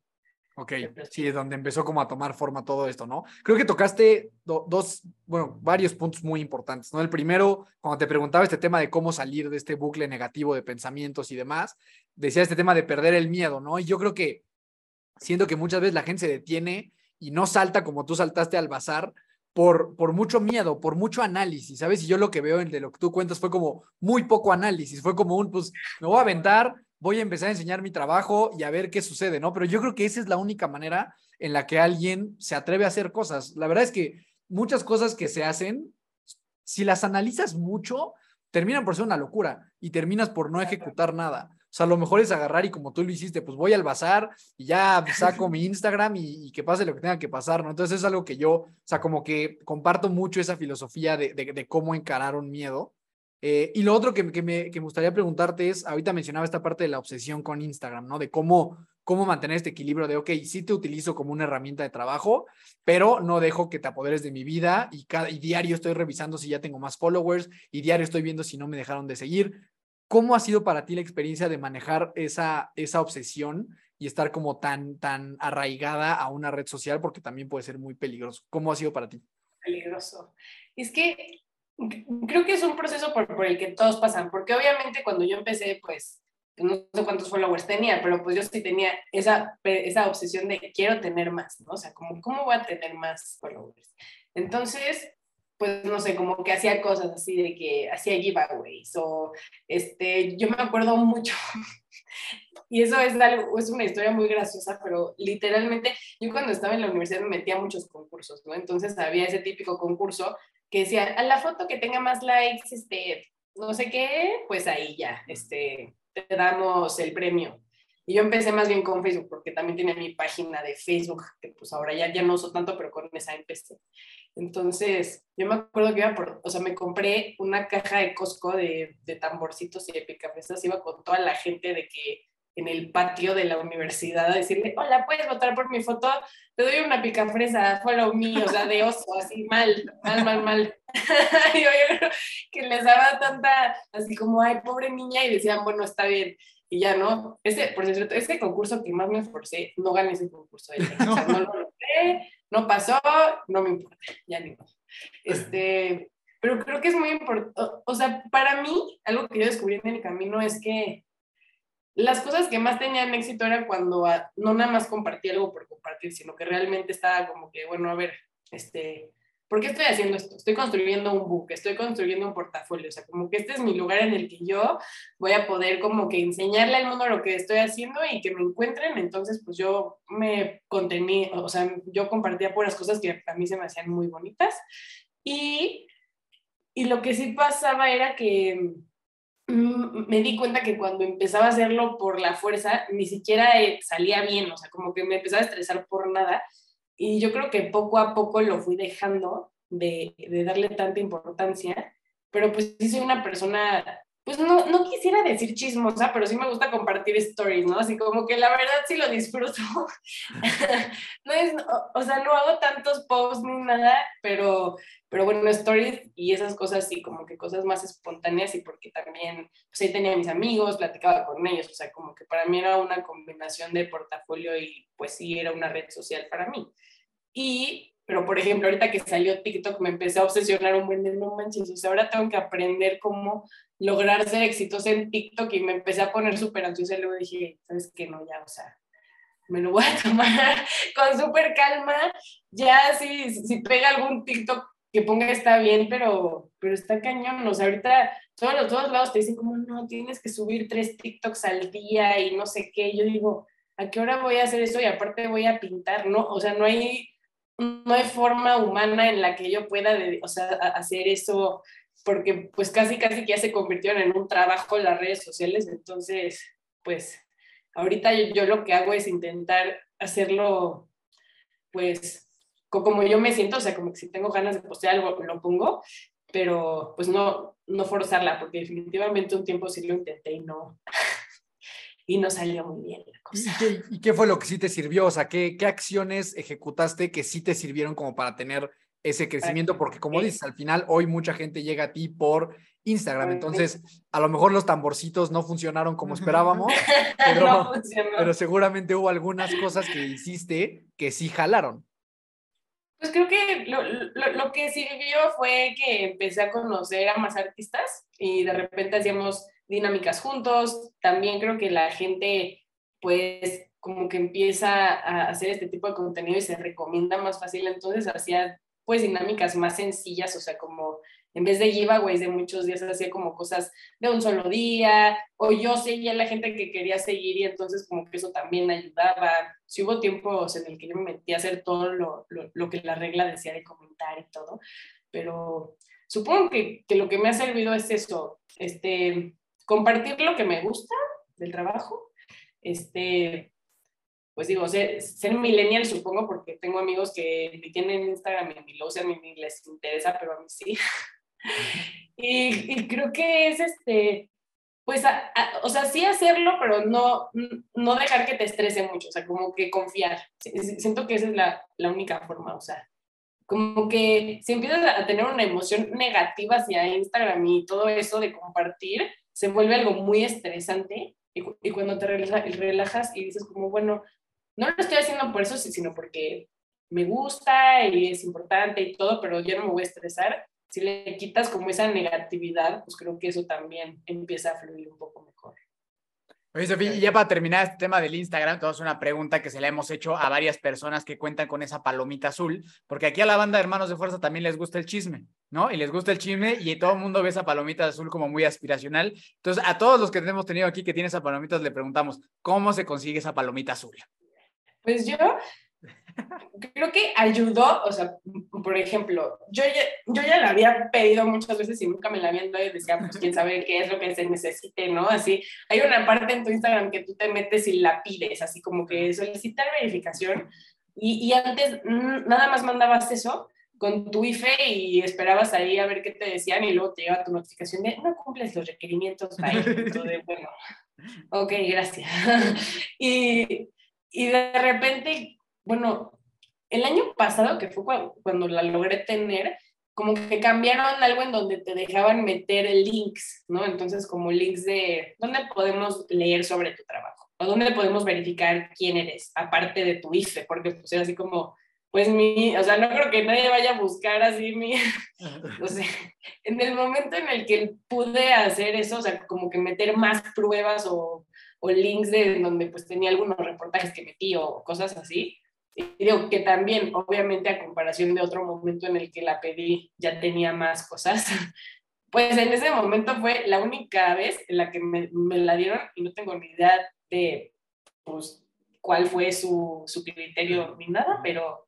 Ok, sí, es donde empezó como a tomar forma todo esto, ¿no? Creo que tocaste do, dos, bueno, varios puntos muy importantes, ¿no? El primero, cuando te preguntaba este tema de cómo salir de este bucle negativo de pensamientos y demás, decía este tema de perder el miedo, ¿no? Y yo creo que siento que muchas veces la gente se detiene y no salta como tú saltaste al bazar por, por mucho miedo, por mucho análisis, ¿sabes? Y yo lo que veo en de lo que tú cuentas fue como muy poco análisis, fue como un, pues, me voy a aventar, voy a empezar a enseñar mi trabajo y a ver qué sucede, ¿no? Pero yo creo que esa es la única manera en la que alguien se atreve a hacer cosas. La verdad es que muchas cosas que se hacen, si las analizas mucho, terminan por ser una locura y terminas por no ejecutar nada. O sea, lo mejor es agarrar y como tú lo hiciste, pues voy al bazar y ya saco mi Instagram y, que pase lo que tenga que pasar, ¿no? Entonces es algo que yo, o sea, como que comparto mucho esa filosofía de, de, de cómo encarar un miedo eh, y lo otro que, que, me, que, me, gustaría preguntarte es, ahorita mencionaba esta parte de la obsesión con Instagram, ¿no? De cómo, cómo mantener este equilibrio de, ok, sí te utilizo como una herramienta de trabajo, pero no dejo que te apoderes de mi vida y, cada, y diario estoy revisando si ya tengo más followers y diario estoy viendo si no me dejaron de seguir. ¿Cómo ha sido para ti la experiencia de manejar esa, esa obsesión y estar como tan, tan arraigada a una red social? Porque también puede ser muy peligroso. ¿Cómo ha sido para ti? Peligroso. Es que creo que es un proceso por, por, el que todos pasan, porque obviamente cuando yo empecé, pues no sé cuántos followers tenía, pero pues yo sí tenía esa, esa obsesión de quiero tener más, ¿no? O sea, como, ¿cómo voy a tener más followers? Entonces, pues no sé, como que hacía cosas así de que hacía giveaways o este, yo me acuerdo mucho, y eso es algo, es una historia muy graciosa, pero literalmente yo cuando estaba en la universidad me metía a muchos concursos, ¿no? Entonces había ese típico concurso que decía, a la foto que tenga más likes, este, no sé qué, pues ahí ya, este, te damos el premio. Y yo empecé más bien con Facebook, porque también tiene mi página de Facebook, que pues ahora ya, ya no uso tanto, pero con esa empecé. Entonces, yo me acuerdo que iba por, o sea, me compré una caja de Costco de, de tamborcitos y de picafresas, iba con toda la gente de que en el patio de la universidad a decirle, hola, ¿puedes votar por mi foto? Te doy una picafresa, follow me, o sea, de oso, así mal, mal, mal, mal. yo, yo que les daba tanta, así como, ay, pobre niña, y decían, bueno, está bien. Y ya, ¿no? Ese, por cierto, ese concurso que más me esforcé, no gané ese concurso. De no. O sea, no lo logré, no pasó, no me importa, ya ni modo. Este, pero creo que es muy importante, o sea, para mí, algo que yo descubrí en el camino es que las cosas que más tenían éxito era cuando a, no nada más compartí algo por compartir, sino que realmente estaba como que, bueno, a ver, este, ¿por qué estoy haciendo esto? Estoy construyendo un book, estoy construyendo un portafolio, o sea, como que este es mi lugar en el que yo voy a poder como que enseñarle al mundo lo que estoy haciendo y que me encuentren, entonces pues yo me contení, o sea, yo compartía puras cosas que a mí se me hacían muy bonitas y, y lo que sí pasaba era que me di cuenta que cuando empezaba a hacerlo por la fuerza, ni siquiera eh, salía bien, o sea, como que me empezaba a estresar por nada. Y yo creo que poco a poco lo fui dejando de, de darle tanta importancia, pero pues sí soy una persona, pues no, no quisiera decir chismosa, pero sí me gusta compartir stories, ¿no? Así como que la verdad sí lo disfruto. no es, o, o sea, no hago tantos posts ni nada, pero pero bueno, stories y esas cosas sí, como que cosas más espontáneas y porque también, pues ahí tenía mis amigos, platicaba con ellos, o sea, como que para mí era una combinación de portafolio y pues sí era una red social para mí. Y, pero por ejemplo, ahorita que salió TikTok me empecé a obsesionar un buen de no manches, o sea, ahora tengo que aprender cómo lograr ser exitosa en TikTok y me empecé a poner súper ansiosa y luego dije, ¿sabes qué? No, ya, o sea, me lo voy a tomar con súper calma. Ya si, si pega algún TikTok que ponga está bien, pero, pero está cañón. O sea, ahorita todos los todos lados te dicen como, no, tienes que subir tres TikToks al día y no sé qué. Yo digo, ¿a qué hora voy a hacer eso? Y aparte voy a pintar, ¿no? O sea, no hay, no hay forma humana en la que yo pueda, o sea, hacer eso, porque pues casi, casi que ya se convirtieron en un trabajo las redes sociales. Entonces, pues ahorita yo, lo que hago es intentar hacerlo, pues, como yo me siento, o sea, como que si tengo ganas de postear algo, lo pongo, pero pues no, no forzarla, porque definitivamente un tiempo sí lo intenté y no, y no salió muy bien la cosa. ¿Y qué, fue lo que sí te sirvió? O sea, ¿qué, ¿qué acciones ejecutaste que sí te sirvieron como para tener ese crecimiento? Porque como dices, al final hoy mucha gente llega a ti por Instagram. Entonces, a lo mejor los tamborcitos no funcionaron como esperábamos, pero, pero seguramente hubo algunas cosas que hiciste que sí jalaron. Pues creo que lo, lo, lo, que sirvió fue que empecé a conocer a más artistas y de repente hacíamos dinámicas juntos. También creo que la gente, pues, como que empieza a hacer este tipo de contenido y se recomienda más fácil. Entonces hacía, pues, dinámicas más sencillas, o sea, como en vez de giveaways de muchos días, hacía como cosas de un solo día, o yo seguía la gente que quería seguir y entonces como que eso también ayudaba. Si hubo tiempos en el que yo me metí a hacer todo lo, lo, lo que la regla decía de comentar y todo, pero supongo que, que, lo que me ha servido es eso, este, compartir lo que me gusta del trabajo, este, pues digo, ser, ser millennial supongo porque tengo amigos que tienen Instagram y lo usan y les interesa, pero a mí sí. y, creo que es este, pues, o sea, sí hacerlo, pero no, no dejar que te estrese mucho, o sea, como que confiar. Siento que esa es la, la única forma, o sea, como que si empiezas a tener una emoción negativa hacia Instagram y todo eso de compartir, se vuelve algo muy estresante y, y cuando te relajas y dices como, bueno, no lo estoy haciendo por eso, sino porque me gusta y es importante y todo, pero yo no me voy a estresar, si le quitas como esa negatividad, pues creo que eso también empieza a fluir un poco mejor. Oye, Sofía, y ya para terminar este tema del Instagram, te una pregunta que se le hemos hecho a varias personas que cuentan con esa palomita azul, porque aquí a la banda de Hermanos de Fuerza también les gusta el chisme, ¿no? Y les gusta el chisme y todo el mundo ve esa palomita azul como muy aspiracional. Entonces, a todos los que hemos tenido aquí que tienen esa palomita, le preguntamos, ¿cómo se consigue esa palomita azul? Pues yo creo que ayudó, o sea, por ejemplo, yo ya, yo ya la había pedido muchas veces y nunca me la habían dado y decía, pues quién sabe qué es lo que se necesite, ¿no? Así, hay una parte en tu Instagram que tú te metes y la pides, así como que solicitar verificación y, y antes nada más mandabas eso con tu IFE y esperabas ahí a ver qué te decían y luego te llega tu notificación de no cumples los requerimientos, de, bueno, ok, gracias. y, y de repente bueno, el año pasado, que fue cuando, la logré tener, como que cambiaron algo en donde te dejaban meter links, ¿no? Entonces, como links de dónde podemos leer sobre tu trabajo o dónde podemos verificar quién eres, aparte de tu IFE, porque pues era así como, pues mi, o sea, no creo que nadie vaya a buscar así mi, o sea, en el momento en el que pude hacer eso, o sea, como que meter más pruebas o, o links de donde pues tenía algunos reportajes que metí o cosas así, y digo que también, obviamente, a comparación de otro momento en el que la pedí, ya tenía más cosas. Pues en ese momento fue la única vez en la que me, me la dieron y no tengo ni idea de pues, cuál fue su, su criterio ni nada, pero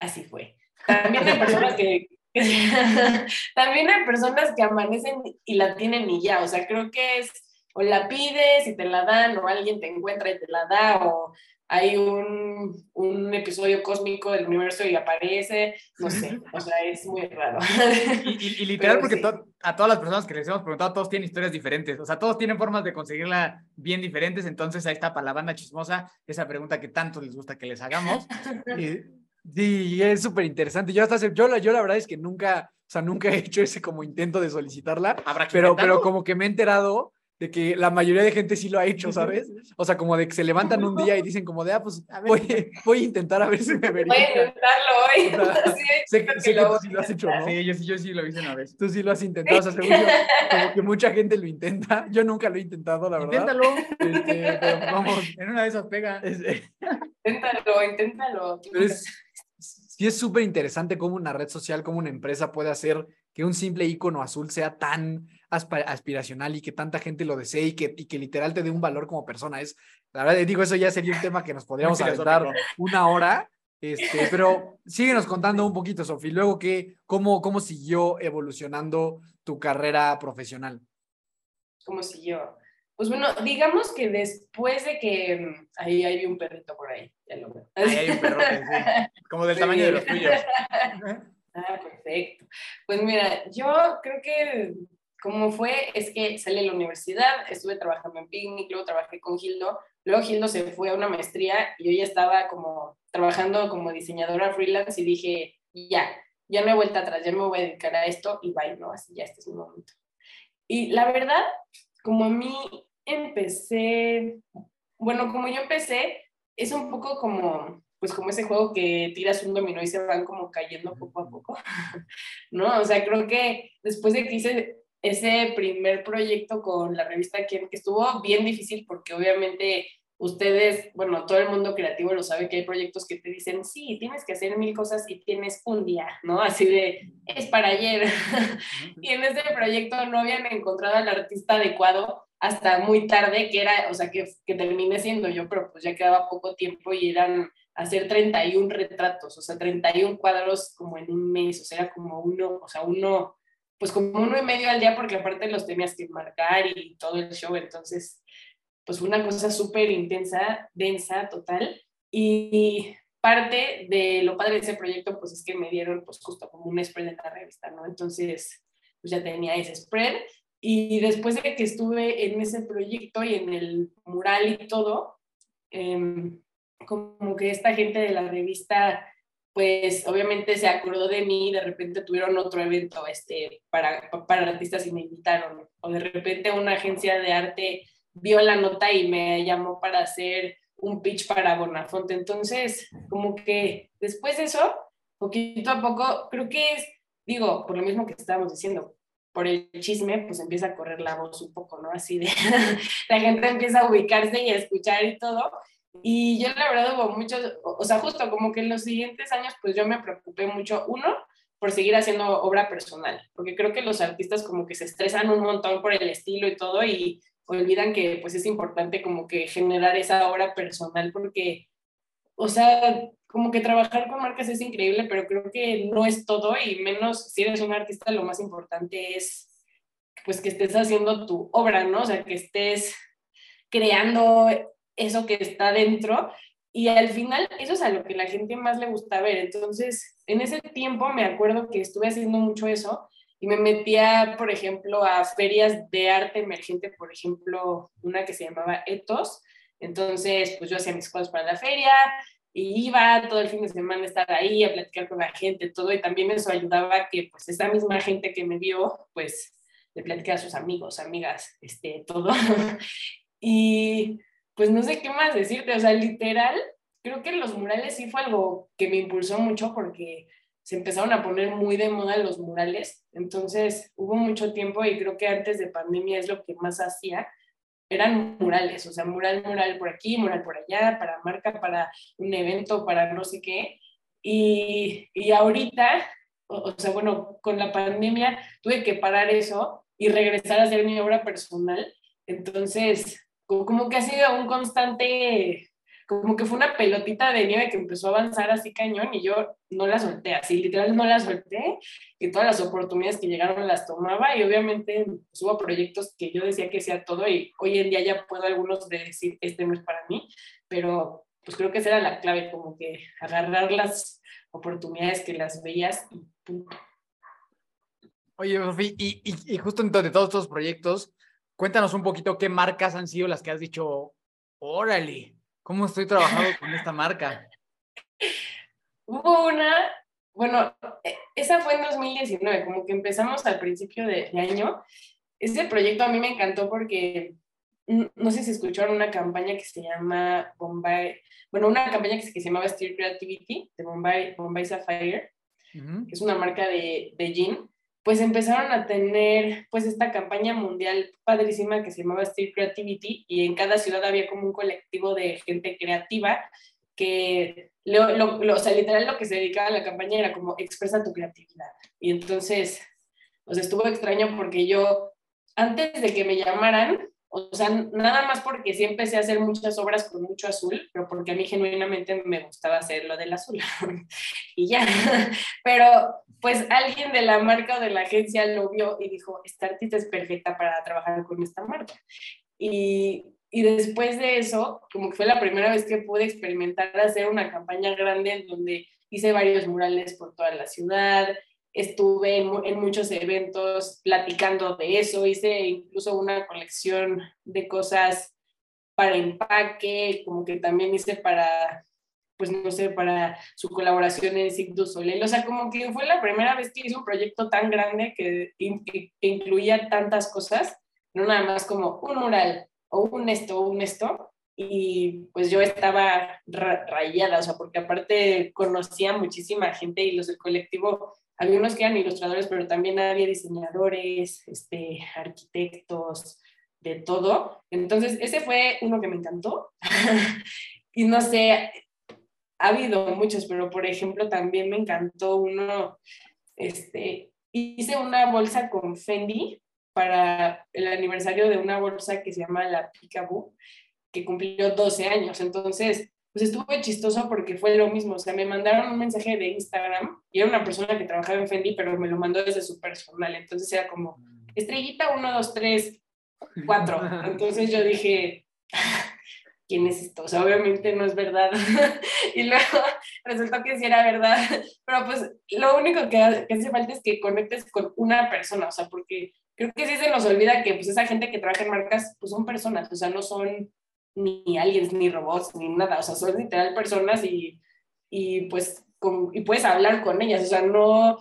así fue. También hay personas que, también hay personas que amanecen y la tienen y ya, o sea, creo que es o la pides y te la dan, o alguien te encuentra y te la da, o hay un, un, episodio cósmico del universo y aparece, no sé, o sea, es muy raro. Y, literal, porque a todas las personas que les hemos preguntado, todos tienen historias diferentes, o sea, todos tienen formas de conseguirla bien diferentes, entonces ahí está para la banda chismosa, esa pregunta que tanto les gusta que les hagamos. y, sí, es súper interesante. Yo, hasta, yo, yo la verdad es que nunca, o sea, nunca he hecho ese como intento de solicitarla, pero, pero como que me he enterado de que la mayoría de gente sí lo ha hecho, ¿sabes? O sea, como de que se levantan un día y dicen como de, ah, pues voy, voy a intentar a ver si me verifica. Voy a intentarlo hoy. sé, que, tú sí lo has hecho, ¿no? Sí, yo, yo sí lo hice una vez. Tú sí lo has intentado, o sea, según yo, como que mucha gente lo intenta. Yo nunca lo he intentado, la verdad. Inténtalo. Este, pero vamos. En una de esas pega. inténtalo, inténtalo. Pero es, sí es súper interesante cómo una red social, cómo una empresa puede hacer que un simple icono azul sea tan aspiracional y que tanta gente lo desee y que, y que literal te dé un valor como persona. Es, la verdad, digo, eso ya sería un tema que nos podríamos aventar una hora, este, pero síguenos contando un poquito, Sofi. Luego, ¿qué, cómo, ¿cómo siguió evolucionando tu carrera profesional? ¿Cómo siguió? Pues bueno, digamos que después de que mm, ahí hay un perrito por ahí, ya lo veo. Ahí hay un perro sí, como del tamaño de los tuyos. Ah, perfecto. Pues mira, yo creo que como fue es que salí de la universidad, estuve trabajando en Picnic, luego trabajé con Gildo, luego Gildo se fue a una maestría y yo ya estaba como trabajando como diseñadora freelance y dije, ya, ya no he vuelto atrás, ya me voy a dedicar a esto y bye, ¿no? Así ya este es mi momento. Y la verdad, como a mí empecé, bueno, como yo empecé, es un poco como pues como ese juego que tiras un dominó y se van como cayendo poco a poco, ¿no? O sea, creo que después de que hice ese primer proyecto con la revista que, estuvo bien difícil porque obviamente ustedes, bueno, todo el mundo creativo lo sabe que hay proyectos que te dicen, sí, tienes que hacer mil cosas y tienes un día, ¿no? Así de, es para ayer. y en ese proyecto no habían encontrado al artista adecuado hasta muy tarde, que era, o sea, que, que terminé siendo yo, pero pues ya quedaba poco tiempo y eran hacer 31 retratos, o sea, 31 cuadros como en un mes, o sea, era como uno, o sea, uno, pues como uno y medio al día, porque aparte los tenías que marcar y todo el show, entonces, pues una cosa súper intensa, densa, total, y parte de lo padre de ese proyecto, pues es que me dieron, pues justo como un spread en la revista, ¿no? Entonces, pues ya tenía ese spread, y después de que estuve en ese proyecto y en el mural y todo, eh, como que esta gente de la revista, pues obviamente se acordó de mí, de repente tuvieron otro evento este, para, para artistas y me invitaron, o de repente una agencia de arte vio la nota y me llamó para hacer un pitch para Bonafonte. Entonces, como que después de eso, poquito a poco, creo que es, digo, por lo mismo que estábamos diciendo, por el chisme, pues empieza a correr la voz un poco, ¿no? Así de, la gente empieza a ubicarse y a escuchar y todo. Y yo la verdad hubo muchos, o sea, justo como que en los siguientes años, pues yo me preocupé mucho, uno, por seguir haciendo obra personal, porque creo que los artistas como que se estresan un montón por el estilo y todo y olvidan que pues es importante como que generar esa obra personal porque, o sea, como que trabajar con marcas es increíble, pero creo que no es todo y menos si eres un artista, lo más importante es pues que estés haciendo tu obra, ¿no? O sea, que estés creando eso que está dentro y al final eso es a lo que la gente más le gusta ver. Entonces, en ese tiempo me acuerdo que estuve haciendo mucho eso y me metía, por ejemplo, a ferias de arte emergente, por ejemplo, una que se llamaba Etos. Entonces, pues yo hacía mis cosas para la feria y iba todo el fin de semana a estar ahí, a platicar con la gente, todo, y también eso ayudaba a que pues esa misma gente que me vio, pues le platicara a sus amigos, amigas, este, todo. y pues no sé qué más decirte, o sea, literal, creo que los murales sí fue algo que me impulsó mucho porque se empezaron a poner muy de moda los murales, entonces hubo mucho tiempo y creo que antes de pandemia es lo que más hacía, eran murales, o sea, mural, mural por aquí, mural por allá, para marca, para un evento, para no sé qué. Y, y ahorita, o, o, sea, bueno, con la pandemia tuve que parar eso y regresar a hacer mi obra personal. Entonces, como que ha sido un constante, como que fue una pelotita de nieve que empezó a avanzar así cañón y yo no la solté, así literal no la solté y todas las oportunidades que llegaron las tomaba y obviamente pues, hubo proyectos que yo decía que sea todo y hoy en día ya puedo algunos de decir este no es para mí, pero pues creo que esa era la clave, como que agarrar las oportunidades que las veías y punto. Oye, Sofi, y, y, y, justo de todos estos proyectos, Cuéntanos un poquito qué marcas han sido las que has dicho, órale, ¿cómo estoy trabajando con esta marca? Hubo una, bueno, e, esa fue en 2019, como que empezamos al principio de, de año. Ese proyecto a mí me encantó porque no sé si escucharon una campaña que se llama Bombay, bueno, una campaña que se, llamaba Steer Creativity de Bombay, Bombay Sapphire, uh -huh. que es una marca de, de pues empezaron a tener pues esta campaña mundial padrísima que se llamaba Steel Creativity y en cada ciudad había como un colectivo de gente creativa que lo, lo, lo, o sea, literal lo que se dedicaba a la campaña era como expresa tu creatividad. Y entonces, o sea, estuvo extraño porque yo, antes de que me llamaran, o sea, nada más porque sí empecé a hacer muchas obras con mucho azul, pero porque a mí genuinamente me gustaba hacer lo del azul. y ya. Pero pues alguien de la marca o de la agencia lo vio y dijo, esta artista es perfecta para trabajar con esta marca. Y, y después de eso, como que fue la primera vez que pude experimentar hacer una campaña grande en donde hice varios murales por toda la ciudad, estuve en, muchos eventos platicando de eso, hice incluso una colección de cosas para empaque, como que también hice para, pues no sé, para su colaboración en Cirque du Soleil, o sea, como que fue la primera vez que hice un proyecto tan grande que, que incluía tantas cosas, no nada más como un mural o un esto o un esto, y pues yo estaba rayada, o sea, porque aparte conocía muchísima gente y los del colectivo había unos que eran ilustradores, pero también había diseñadores, este, arquitectos, de todo. Entonces, ese fue uno que me encantó. y no sé, ha habido muchos, pero por ejemplo, también me encantó uno, este, hice una bolsa con Fendi para el aniversario de una bolsa que se llama la Picaboo, que cumplió 12 años. Entonces, pues estuvo chistoso porque fue lo mismo, o sea, me mandaron un mensaje de Instagram y era una persona que trabajaba en Fendi, pero me lo mandó desde su personal, entonces era como, estrellita 1, 2, 3, 4, entonces yo dije, ¿quién es esto? O sea, obviamente no es verdad, y luego resultó que sí era verdad, pero pues lo único que, que hace falta es que conectes con una persona, o sea, porque creo que sí se nos olvida que pues esa gente que trabaja en marcas, pues son personas, o sea, no son ni aliens, ni robots, ni nada, o sea, son literal personas y, y pues, y puedes hablar con ellas, o sea, no,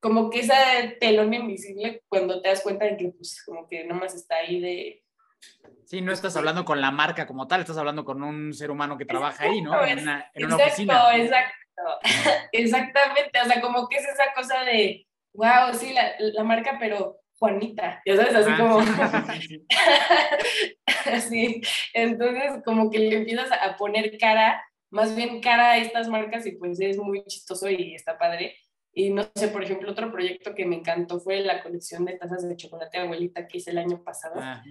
como que esa telón invisible cuando te das cuenta de que, pues, como que nomás está ahí de... Sí, no estás hablando con la marca como tal, estás hablando con un ser humano que trabaja ahí, ¿no? En una, en una oficina. Exacto, exactamente, o sea, como que es esa cosa de, wow, sí, la, la marca, pero Juanita, ya sabes, así ah, como... sí, entonces como que le empiezas a poner cara, más bien cara a estas marcas y pues es muy chistoso y está padre. Y no sé, por ejemplo, otro proyecto que me encantó fue la colección de tazas de chocolate abuelita que hice el año pasado. Ah,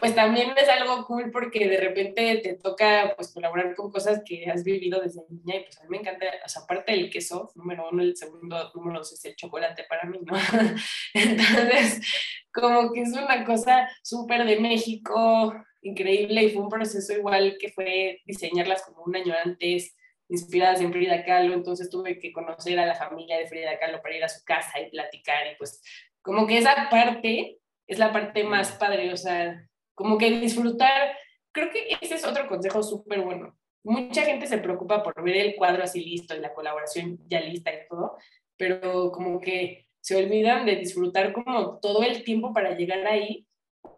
pues también es algo cool porque de repente te toca pues colaborar con cosas que has vivido desde niña y pues a mí me encanta, o sea, aparte del queso, número uno, el segundo número dos es el chocolate para mí, ¿no? Entonces, como que es una cosa súper de México, increíble y fue un proceso igual que fue diseñarlas como un año antes, inspiradas en Frida Kahlo, entonces tuve que conocer a la familia de Frida Kahlo para ir a su casa y platicar y pues como que esa parte es la parte más padre, o sea, como que disfrutar, creo que ese es otro consejo súper bueno. Mucha gente se preocupa por ver el cuadro así listo y la colaboración ya lista y todo, pero como que se olvidan de disfrutar como todo el tiempo para llegar ahí,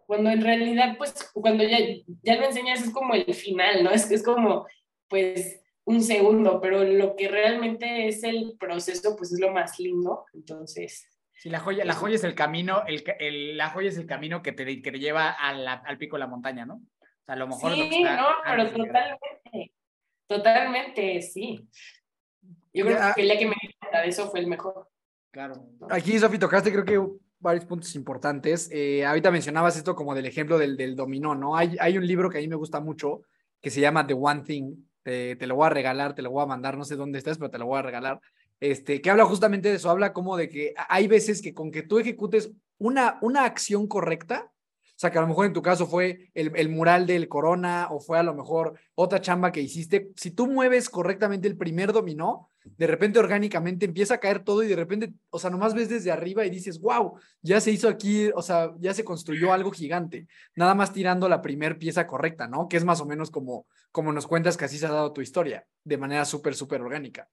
cuando en realidad, pues, cuando ya, ya lo enseñas es como el final, ¿no? Es que es como, pues, un segundo, pero lo que realmente es el proceso, pues es lo más lindo. Entonces, Sí, la joya, la joya es el camino, el, la joya es el camino que te, que te lleva al pico de la montaña, ¿no? O sea, a lo mejor. Sí, no, pero totalmente. Totalmente, sí. Yo creo que el día que me di cuenta de eso fue el mejor. Claro. Aquí, Sofi, tocaste creo que varios puntos importantes. Eh, ahorita mencionabas esto como del ejemplo del, del dominó, ¿no? Hay, hay un libro que a mí me gusta mucho que se llama The One Thing. te lo voy a regalar, te lo voy a mandar, no sé dónde estás, pero te lo voy a regalar este, que habla justamente de eso, habla como de que hay veces que con que tú ejecutes una, una acción correcta, o sea, que a lo mejor en tu caso fue el, mural del corona o fue a lo mejor otra chamba que hiciste, si tú mueves correctamente el primer dominó, de repente orgánicamente empieza a caer todo y de repente, o sea, nomás ves desde arriba y dices, wow, ya se hizo aquí, o sea, ya se construyó algo gigante, nada más tirando la primer pieza correcta, ¿no? Que es más o menos como, como nos cuentas que así se ha dado tu historia, de manera súper, súper orgánica.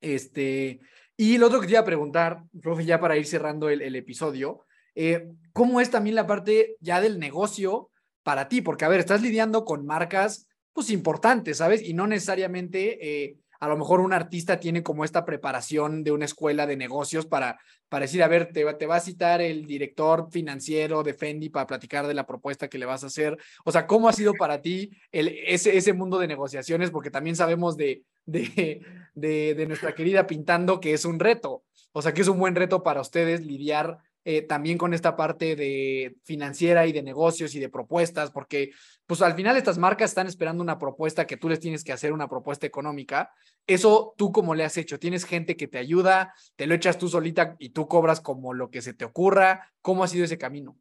Este, y lo otro que te iba a preguntar, profe, ya para ir cerrando el, episodio, eh, ¿cómo es también la parte ya del negocio para ti? Porque, a ver, estás lidiando con marcas, pues, importantes, ¿sabes? Y no necesariamente, eh, a lo mejor un artista tiene como esta preparación de una escuela de negocios para, para decir, a ver, te, te va a citar el director financiero de Fendi para platicar de la propuesta que le vas a hacer. O sea, ¿cómo ha sido para ti el, ese, ese mundo de negociaciones? Porque también sabemos de, de, de, de nuestra querida Pintando que es un reto. O sea, que es un buen reto para ustedes lidiar eh, también con esta parte de financiera y de negocios y de propuestas, porque pues al final estas marcas están esperando una propuesta que tú les tienes que hacer una propuesta económica. Eso tú cómo le has hecho, tienes gente que te ayuda, te lo echas tú solita y tú cobras como lo que se te ocurra. ¿Cómo ha sido ese camino?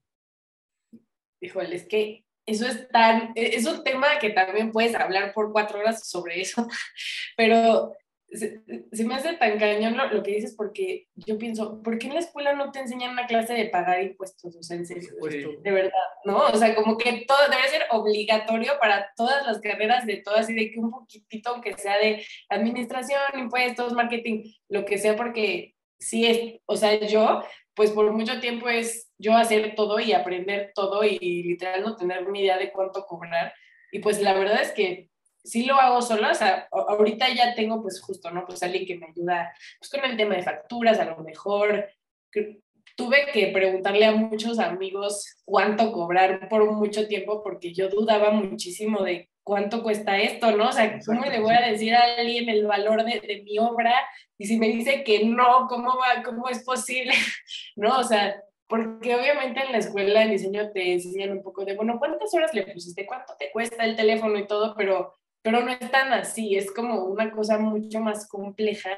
Híjole, es que eso es tan, es un tema que también puedes hablar por cuatro horas sobre eso, pero se, se, me hace tan cañón lo, lo, que dices porque yo pienso, ¿por qué en la escuela no te enseñan una clase de pagar impuestos? O sea, en serio, sí. de verdad, ¿no? O sea, como que todo debe ser obligatorio para todas las carreras de todas y de que un poquitito, aunque sea de administración, impuestos, marketing, lo que sea, porque sí es, o sea, yo, pues por mucho tiempo es yo hacer todo y aprender todo y, y literal no tener ni idea de cuánto cobrar. Y pues la verdad es que sí lo hago sola, o sea, ahorita ya tengo pues justo, ¿no? Pues alguien que me ayuda pues con el tema de facturas, a lo mejor tuve que preguntarle a muchos amigos cuánto cobrar por mucho tiempo porque yo dudaba muchísimo de cuánto cuesta esto, ¿no? O sea, ¿cómo le voy a decir a alguien el valor de, de mi obra? Y si me dice que no, ¿cómo va? ¿Cómo es posible? ¿No? O sea, porque obviamente en la escuela de diseño te enseñan un poco de, bueno, ¿cuántas horas le pusiste? ¿Cuánto te cuesta el teléfono y todo? Pero pero no es tan así, es como una cosa mucho más compleja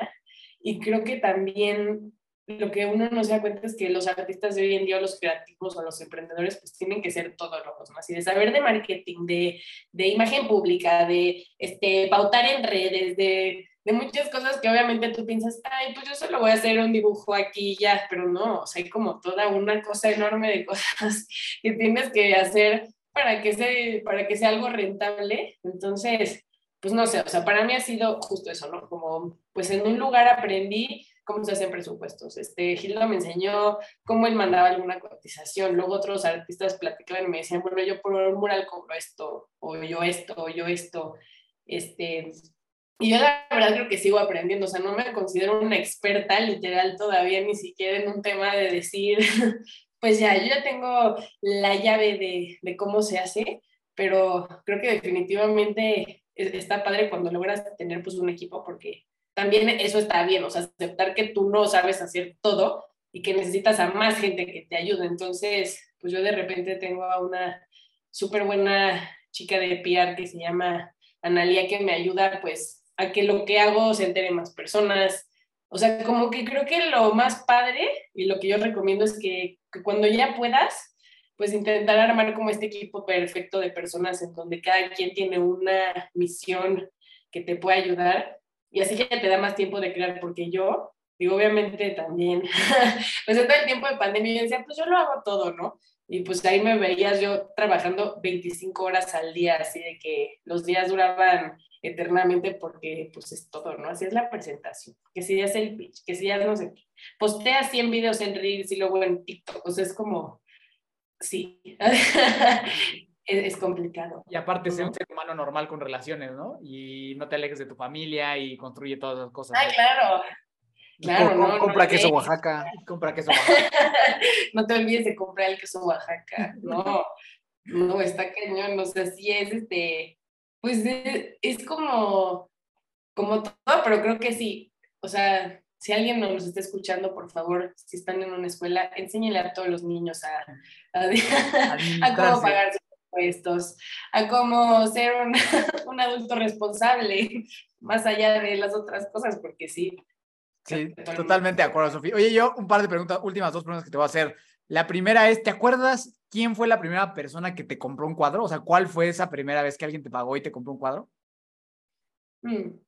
y creo que también lo que uno no se da cuenta es que los artistas de hoy en día, los creativos o los emprendedores, pues tienen que ser todos los más y de saber de marketing, de, de imagen pública, de este, pautar en redes, de, de muchas cosas que obviamente tú piensas, ay, pues yo solo voy a hacer un dibujo aquí y ya, pero no, o sea, hay como toda una cosa enorme de cosas que tienes que hacer para que, sea, para que sea algo rentable. Entonces, pues no sé, o sea, para mí ha sido justo eso, ¿no? Como, pues en un lugar aprendí cómo se hacen presupuestos. Este, Gildo me enseñó cómo él mandaba alguna cotización, luego otros artistas platicaban y me decían, bueno, yo por un mural cobro esto, o yo esto, o yo esto, este... Y yo la verdad creo que sigo aprendiendo, o sea, no me considero una experta literal todavía, ni siquiera en un tema de decir, pues ya, yo ya tengo la llave de, de, cómo se hace, pero creo que definitivamente está padre cuando logras tener pues un equipo, porque también eso está bien, o sea, aceptar que tú no sabes hacer todo y que necesitas a más gente que te ayude. Entonces, pues yo de repente tengo a una súper buena chica de PR que se llama Analia que me ayuda pues que lo que hago se entere más personas, o sea, como que creo que lo más padre y lo que yo recomiendo es que, que, cuando ya puedas, pues intentar armar como este equipo perfecto de personas en donde cada quien tiene una misión que te puede ayudar y así ya te da más tiempo de crear, porque yo, digo, obviamente también, pues en todo el tiempo de pandemia yo decía, pues yo lo hago todo, ¿no? Y pues ahí me veías yo trabajando 25 horas al día, así de que los días duraban eternamente porque pues es todo, ¿no? Así es la presentación, que si ya es el pitch, que si ya no sé qué, postea 100 videos en Reels y luego en TikTok, o sea, es como, sí, es, es, complicado. Y aparte ser un ser humano normal con relaciones, ¿no? Y no te alejes de tu familia y construye todas las cosas. Ay, claro. Claro, no, compra no, queso no, Oaxaca. Compra queso Oaxaca. no te olvides de comprar el queso Oaxaca. No, no, está cañón. O sea, sí es este pues es, es como, como todo, pero creo que sí. O sea, si alguien nos está escuchando, por favor, si están en una escuela, enséñenle a todos los niños a, a, a cómo pagar sus impuestos, a cómo ser un, un, adulto responsable, más allá de las otras cosas, porque sí. Sí, totalmente de acuerdo, Sofía. Oye, yo un par de preguntas, últimas dos preguntas que te voy a hacer. La primera es, ¿te acuerdas quién fue la primera persona que te compró un cuadro? O sea, ¿cuál fue esa primera vez que alguien te pagó y te compró un cuadro? Mm.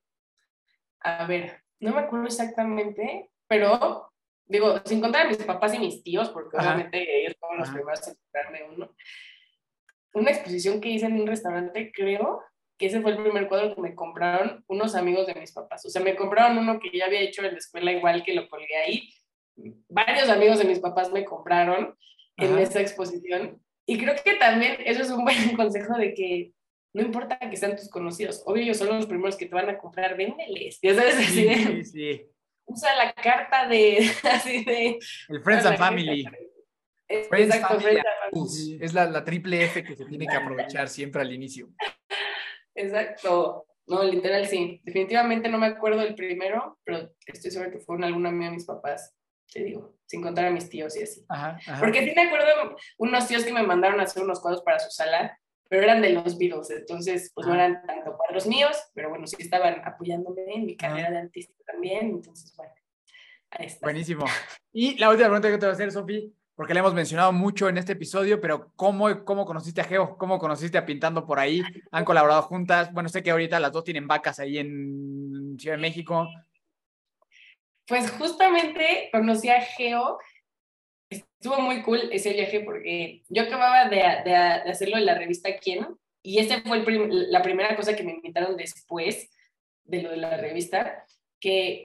A ver, no me acuerdo exactamente, pero digo, sin contar a mis papás y mis tíos, porque Ajá. obviamente ellos fueron los Ajá. primeros en comprarme uno. Una exposición que hice en un restaurante, creo que ese fue el primer cuadro que me compraron unos amigos de mis papás. O sea, me compraron uno que ya había hecho en la escuela igual que lo colgué ahí varios amigos de mis papás me compraron en esa exposición. Y creo que también eso es un buen consejo de que no importa que sean tus conocidos, obvio ellos son los primeros que te van a comprar, véndeles, ya sabes, así de, Sí, sí. usa la carta de, así de... El Friends and Family. Es- Friends, Exacto, family, Friends and Family. Es la, la triple F que se tiene que aprovechar siempre al inicio. Exacto. No, literal sí. Definitivamente no me acuerdo del primero, pero estoy segura que fue un algún amigo de mis papás, te digo, sin contar a mis tíos y así. Ajá, ajá. Porque sí me acuerdo unos tíos que me mandaron a hacer unos cuadros para su sala, pero eran de los Beatles, entonces pues no Ah. eran tanto cuadros míos, pero bueno, sí estaban apoyándome en mi carrera de artista también, entonces bueno, ahí está. Buenísimo. Y la última pregunta que te voy a hacer, Sofi, porque la hemos mencionado mucho en este episodio, pero ¿cómo, ¿cómo conociste a Geo? ¿Cómo conociste a Pintando por ahí? ¿Han colaborado juntas? Bueno, sé que ahorita las dos tienen vacas ahí en Ciudad de México. Pues justamente conocí a Geo. Estuvo muy cool ese viaje porque yo acababa de, de- de hacerlo en la revista Quién y esa fue la primera cosa que me invitaron después de lo de la revista, que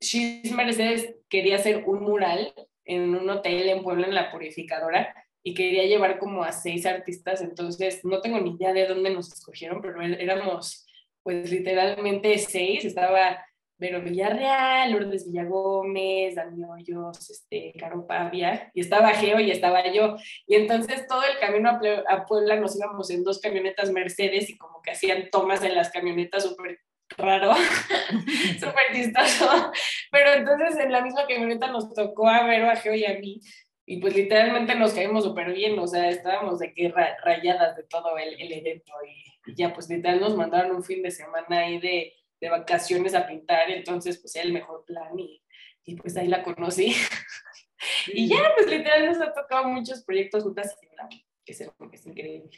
Shiz Mercedes quería hacer un mural en un hotel en Puebla, en la Purificadora, y quería llevar como a seis artistas, entonces no tengo ni idea de dónde nos escogieron, pero éramos pues literalmente seis, estaba Vero Villarreal, Lourdes Villagómez, Dani Hoyos, este, Caro Pavia, y estaba Geo y estaba yo. Y entonces todo el camino a, a Puebla nos íbamos en dos camionetas Mercedes y como que hacían tomas en las camionetas súper raro, súper chistoso. Pero entonces en la misma camioneta nos tocó a Vero, a Geo y a mí. Y pues literalmente nos caímos súper bien, o sea, estábamos de que ra- rayadas de todo el, el evento. Y, y ya pues literal nos mandaron un fin de semana ahí de, de vacaciones a pintar, entonces pues era el mejor plan y, y pues ahí la conocí. y ya pues literal nos ha tocado muchos proyectos juntas que es, es increíble.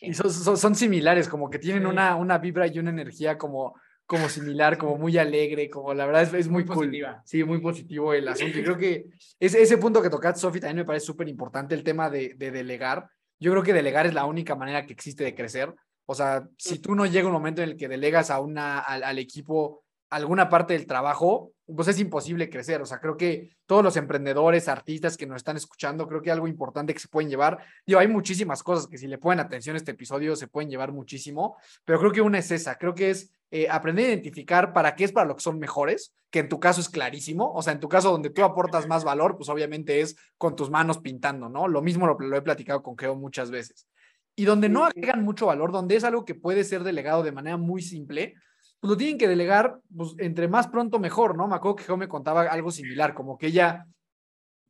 Y son, son, son similares, como que tienen Sí. una, una vibra y una energía como, como similar, como muy alegre, como la verdad es, es muy, Muy cool. positiva. Sí, muy positivo el asunto. Y creo que ese, ese punto que tocaste, Sofi, también me parece súper importante, el tema de, de delegar. Yo creo que delegar es la única manera que existe de crecer. O sea, si tú no llega un momento en el que delegas a una, al, al equipo alguna parte del trabajo, pues es imposible crecer. O sea, creo que todos los emprendedores, artistas que nos están escuchando, creo que algo importante que se pueden llevar, digo, hay muchísimas cosas que si le ponen atención a este episodio se pueden llevar muchísimo, pero creo que una es esa, creo que es eh, aprender a identificar para qué es para lo que son mejores, que en tu caso es clarísimo, o sea, en tu caso donde tú aportas más valor, pues obviamente es con tus manos pintando, ¿no? Lo mismo lo, lo he platicado con Geo muchas veces. Y donde no agregan mucho valor, donde es algo que puede ser delegado de manera muy simple, pues lo tienen que delegar, pues entre más pronto mejor, ¿no? Me acuerdo que Geo me contaba algo similar, como que ella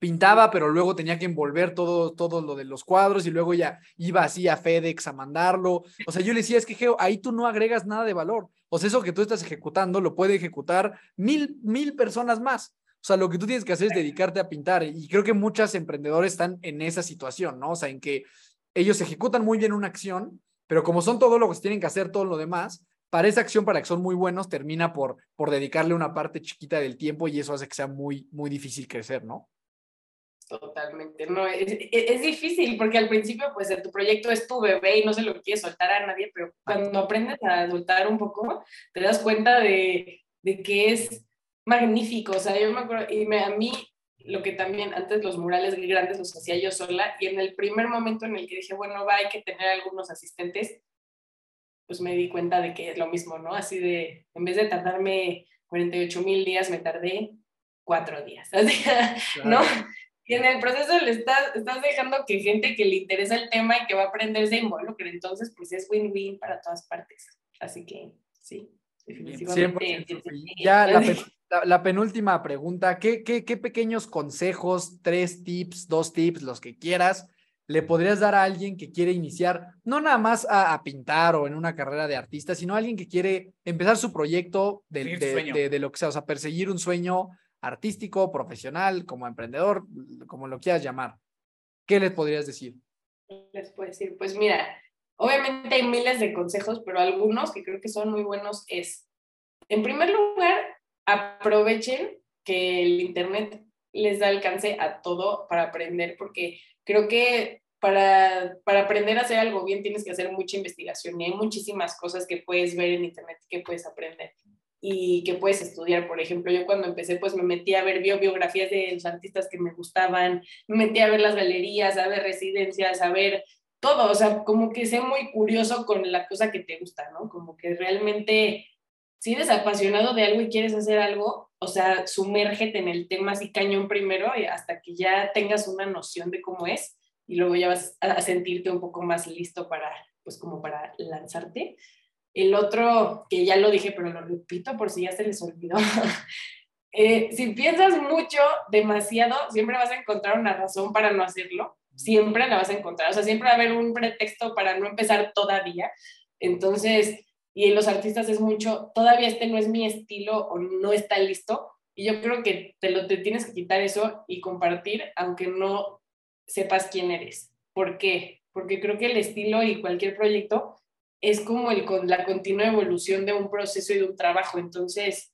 pintaba, pero luego tenía que envolver todo, todo lo de los cuadros y luego ya iba así a FedEx a mandarlo. O sea, yo le decía, es que Geo, ahí tú no agregas nada de valor. O sea, eso que tú estás ejecutando lo puede ejecutar mil, mil personas más. O sea, lo que tú tienes que hacer es dedicarte a pintar. Y creo que muchos emprendedores están en esa situación, ¿no? O sea, en que ellos ejecutan muy bien una acción, pero como son todólogos, tienen que hacer todo lo demás, para esa acción, para que son muy buenos, termina por, por dedicarle una parte chiquita del tiempo y eso hace que sea muy, muy difícil crecer, ¿no? Totalmente, no, es, es, es difícil porque al principio pues tu proyecto es tu bebé y no se lo quieres soltar a nadie, pero cuando aprendes a soltar un poco, te das cuenta de, de que es magnífico, o sea, yo me acuerdo, y me, a mí lo que también antes los murales grandes los hacía yo sola y en el primer momento en el que dije, bueno, va, hay que tener algunos asistentes, pues me di cuenta de que es lo mismo, ¿no? Así de, en vez de tardarme 48 mil días, me tardé cuatro días, ¿no? Y en el proceso le estás, estás dejando que gente que le interesa el tema y que va a aprender se involucre, entonces pues es win-win para todas partes. Así que sí, definitivamente. 100%, ya la, la, la, penúltima pregunta, ¿qué, qué, ¿qué pequeños consejos, tres tips, dos tips, los que quieras, le podrías dar a alguien que quiere iniciar, no nada más a, a, pintar o en una carrera de artista, sino a alguien que quiere empezar su proyecto de, de, de, de, de lo que sea, o sea, perseguir un sueño artístico, profesional, como emprendedor, como lo quieras llamar. ¿Qué les podrías decir? Les puedo decir, pues mira, obviamente hay miles de consejos, pero algunos que creo que son muy buenos es, en primer lugar, aprovechen que el Internet les da alcance a todo para aprender, porque creo que para, para aprender a hacer algo bien tienes que hacer mucha investigación y hay muchísimas cosas que puedes ver en Internet que puedes aprender y que puedes estudiar. Por ejemplo, yo cuando empecé, pues me metí a ver bio biografías de los artistas que me gustaban, me metí a ver las galerías, a ver residencias, a ver todo, o sea, como que sé muy curioso con la cosa que te gusta, ¿no? Como que realmente, si eres apasionado de algo y quieres hacer algo, o sea, sumérgete en el tema así cañón primero y hasta que ya tengas una noción de cómo es y luego ya vas a sentirte un poco más listo para, pues como para lanzarte. El otro, que ya lo dije, pero lo repito por si ya se les olvidó, eh, si piensas mucho, demasiado, siempre vas a encontrar una razón para no hacerlo, siempre la vas a encontrar, o sea, siempre va a haber un pretexto para no empezar todavía. Entonces, y en los artistas es mucho, todavía este no es mi estilo o no está listo, y yo creo que te lo te tienes que quitar eso y compartir, aunque no sepas quién eres. ¿Por qué? Porque creo que el estilo y cualquier proyecto es como el, con la continua evolución de un proceso y de un trabajo. Entonces,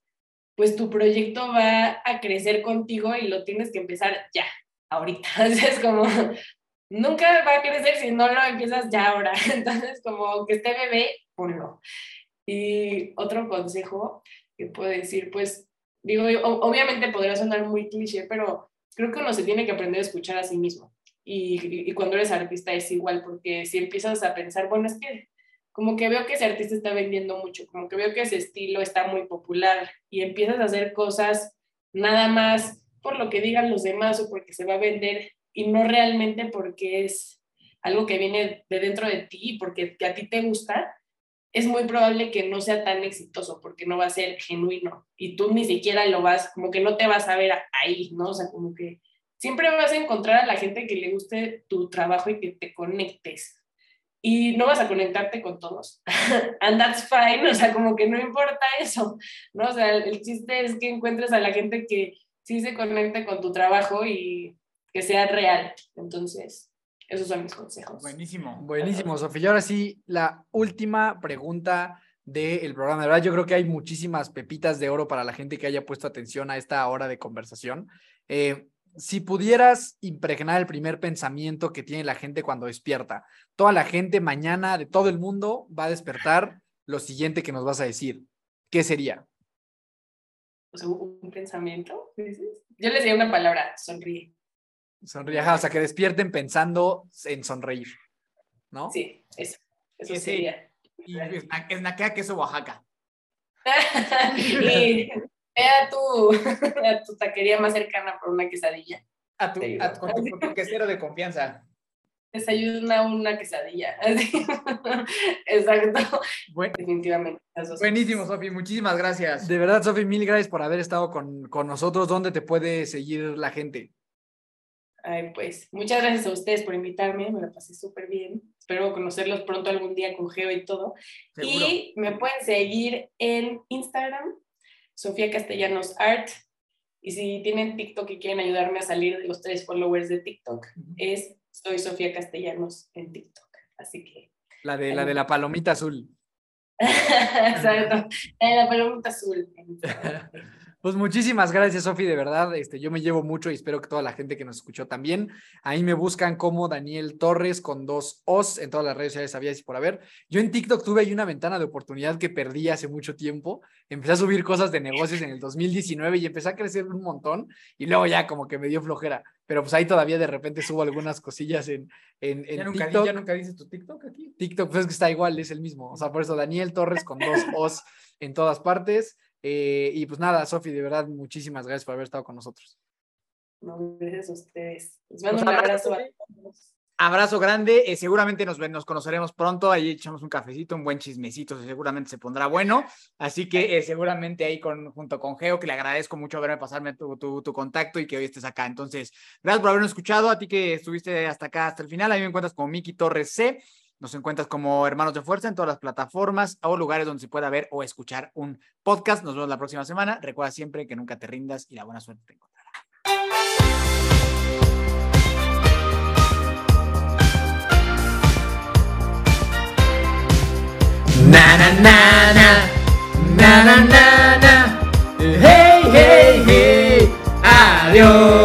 pues tu proyecto va a crecer contigo y lo tienes que empezar ya, ahorita. Es como, nunca va a crecer si no lo empiezas ya ahora. Entonces, como que esté bebé, ponlo. Y otro consejo que puedo decir, pues, digo, obviamente podría sonar muy cliché, pero creo que uno se tiene que aprender a escuchar a sí mismo. Y, y, cuando eres artista es igual, porque si empiezas a pensar, bueno, es que como que veo que ese artista está vendiendo mucho, como que veo que ese estilo está muy popular y empiezas a hacer cosas nada más por lo que digan los demás o porque se va a vender y no realmente porque es algo que viene de dentro de ti y porque a ti te gusta, es muy probable que no sea tan exitoso porque no va a ser genuino y tú ni siquiera lo vas, como que no te vas a ver ahí, ¿no? O sea, como que siempre vas a encontrar a la gente que le guste tu trabajo y que te conectes y no vas a conectarte con todos. And that's fine, o sea, como que no importa eso, ¿no? O sea, el, chiste es que encuentres a la gente que sí se conecte con tu trabajo y que sea real. Entonces, esos son mis consejos. Buenísimo. Buenísimo, Sofía. Y ahora sí, la última pregunta del programa. De verdad, yo creo que hay muchísimas pepitas de oro para la gente que haya puesto atención a esta hora de conversación. Eh, si pudieras impregnar el primer pensamiento que tiene la gente cuando despierta, toda la gente mañana de todo el mundo va a despertar lo siguiente que nos vas a decir. ¿Qué sería? un pensamiento, Yo les diría una palabra, sonríe. Sonríe, o sea, que despierten pensando en sonreír, ¿no? Sí, eso, eso sería. Y es naquea queso Oaxaca. y Ve a tu, a tu taquería más cercana por una quesadilla. A tu, a tu, con tu, quesero de confianza. Desayuna una quesadilla. Exacto. Bueno, Definitivamente. Buenísimo, Sofi. Muchísimas gracias. De verdad, Sofi, mil gracias por haber estado con, con nosotros. ¿Dónde te puede seguir la gente? Ay, pues muchas gracias a ustedes por invitarme, me la pasé súper bien. Espero conocerlos pronto algún día con Geo y todo. Y me pueden seguir en Instagram Sofía Castellanos Art. Y si tienen TikTok y quieren ayudarme a salir de los tres followers de TikTok, es Soy Sofía Castellanos en TikTok. Así que. La de, la, de la palomita azul. Exacto. La de la palomita azul. Pues muchísimas gracias, Sofi, de verdad. Este, yo me llevo mucho y espero que toda la gente que nos escuchó también. Ahí me buscan como Daniel Torres con dos Os en todas las redes sociales, sabías y por haber. Yo en TikTok tuve ahí una ventana de oportunidad que perdí hace mucho tiempo. Empecé a subir cosas de negocios en el 2019 y empecé a crecer un montón y luego ya como que me dio flojera. Pero pues ahí todavía de repente subo algunas cosillas en, en, en ¿Ya nunca, TikTok. ¿Ya nunca dices tu TikTok aquí? TikTok, pues es que está igual, es el mismo. O sea, por eso Daniel Torres con dos Os en todas partes. Eh, y pues nada, Sofi, de verdad, muchísimas gracias por haber estado con nosotros. No, gracias a ustedes. Les mando un abrazo a todos. Abrazo grande, eh, seguramente nos, nos conoceremos pronto, ahí echamos un cafecito, un buen chismecito, seguramente se pondrá bueno, así que eh, seguramente ahí con, junto con Geo, que le agradezco mucho haberme pasarme tu, tu, tu, contacto y que hoy estés acá. Entonces, gracias por habernos escuchado, a ti que estuviste hasta acá, hasta el final, ahí me encuentras como Miki Torres C. Nos encuentras como Hermanos de Fuerza en todas las plataformas o lugares donde se pueda ver o escuchar un podcast. Nos vemos la próxima semana. Recuerda siempre que nunca te rindas y la buena suerte te encontrará. Hey hey hey Adiós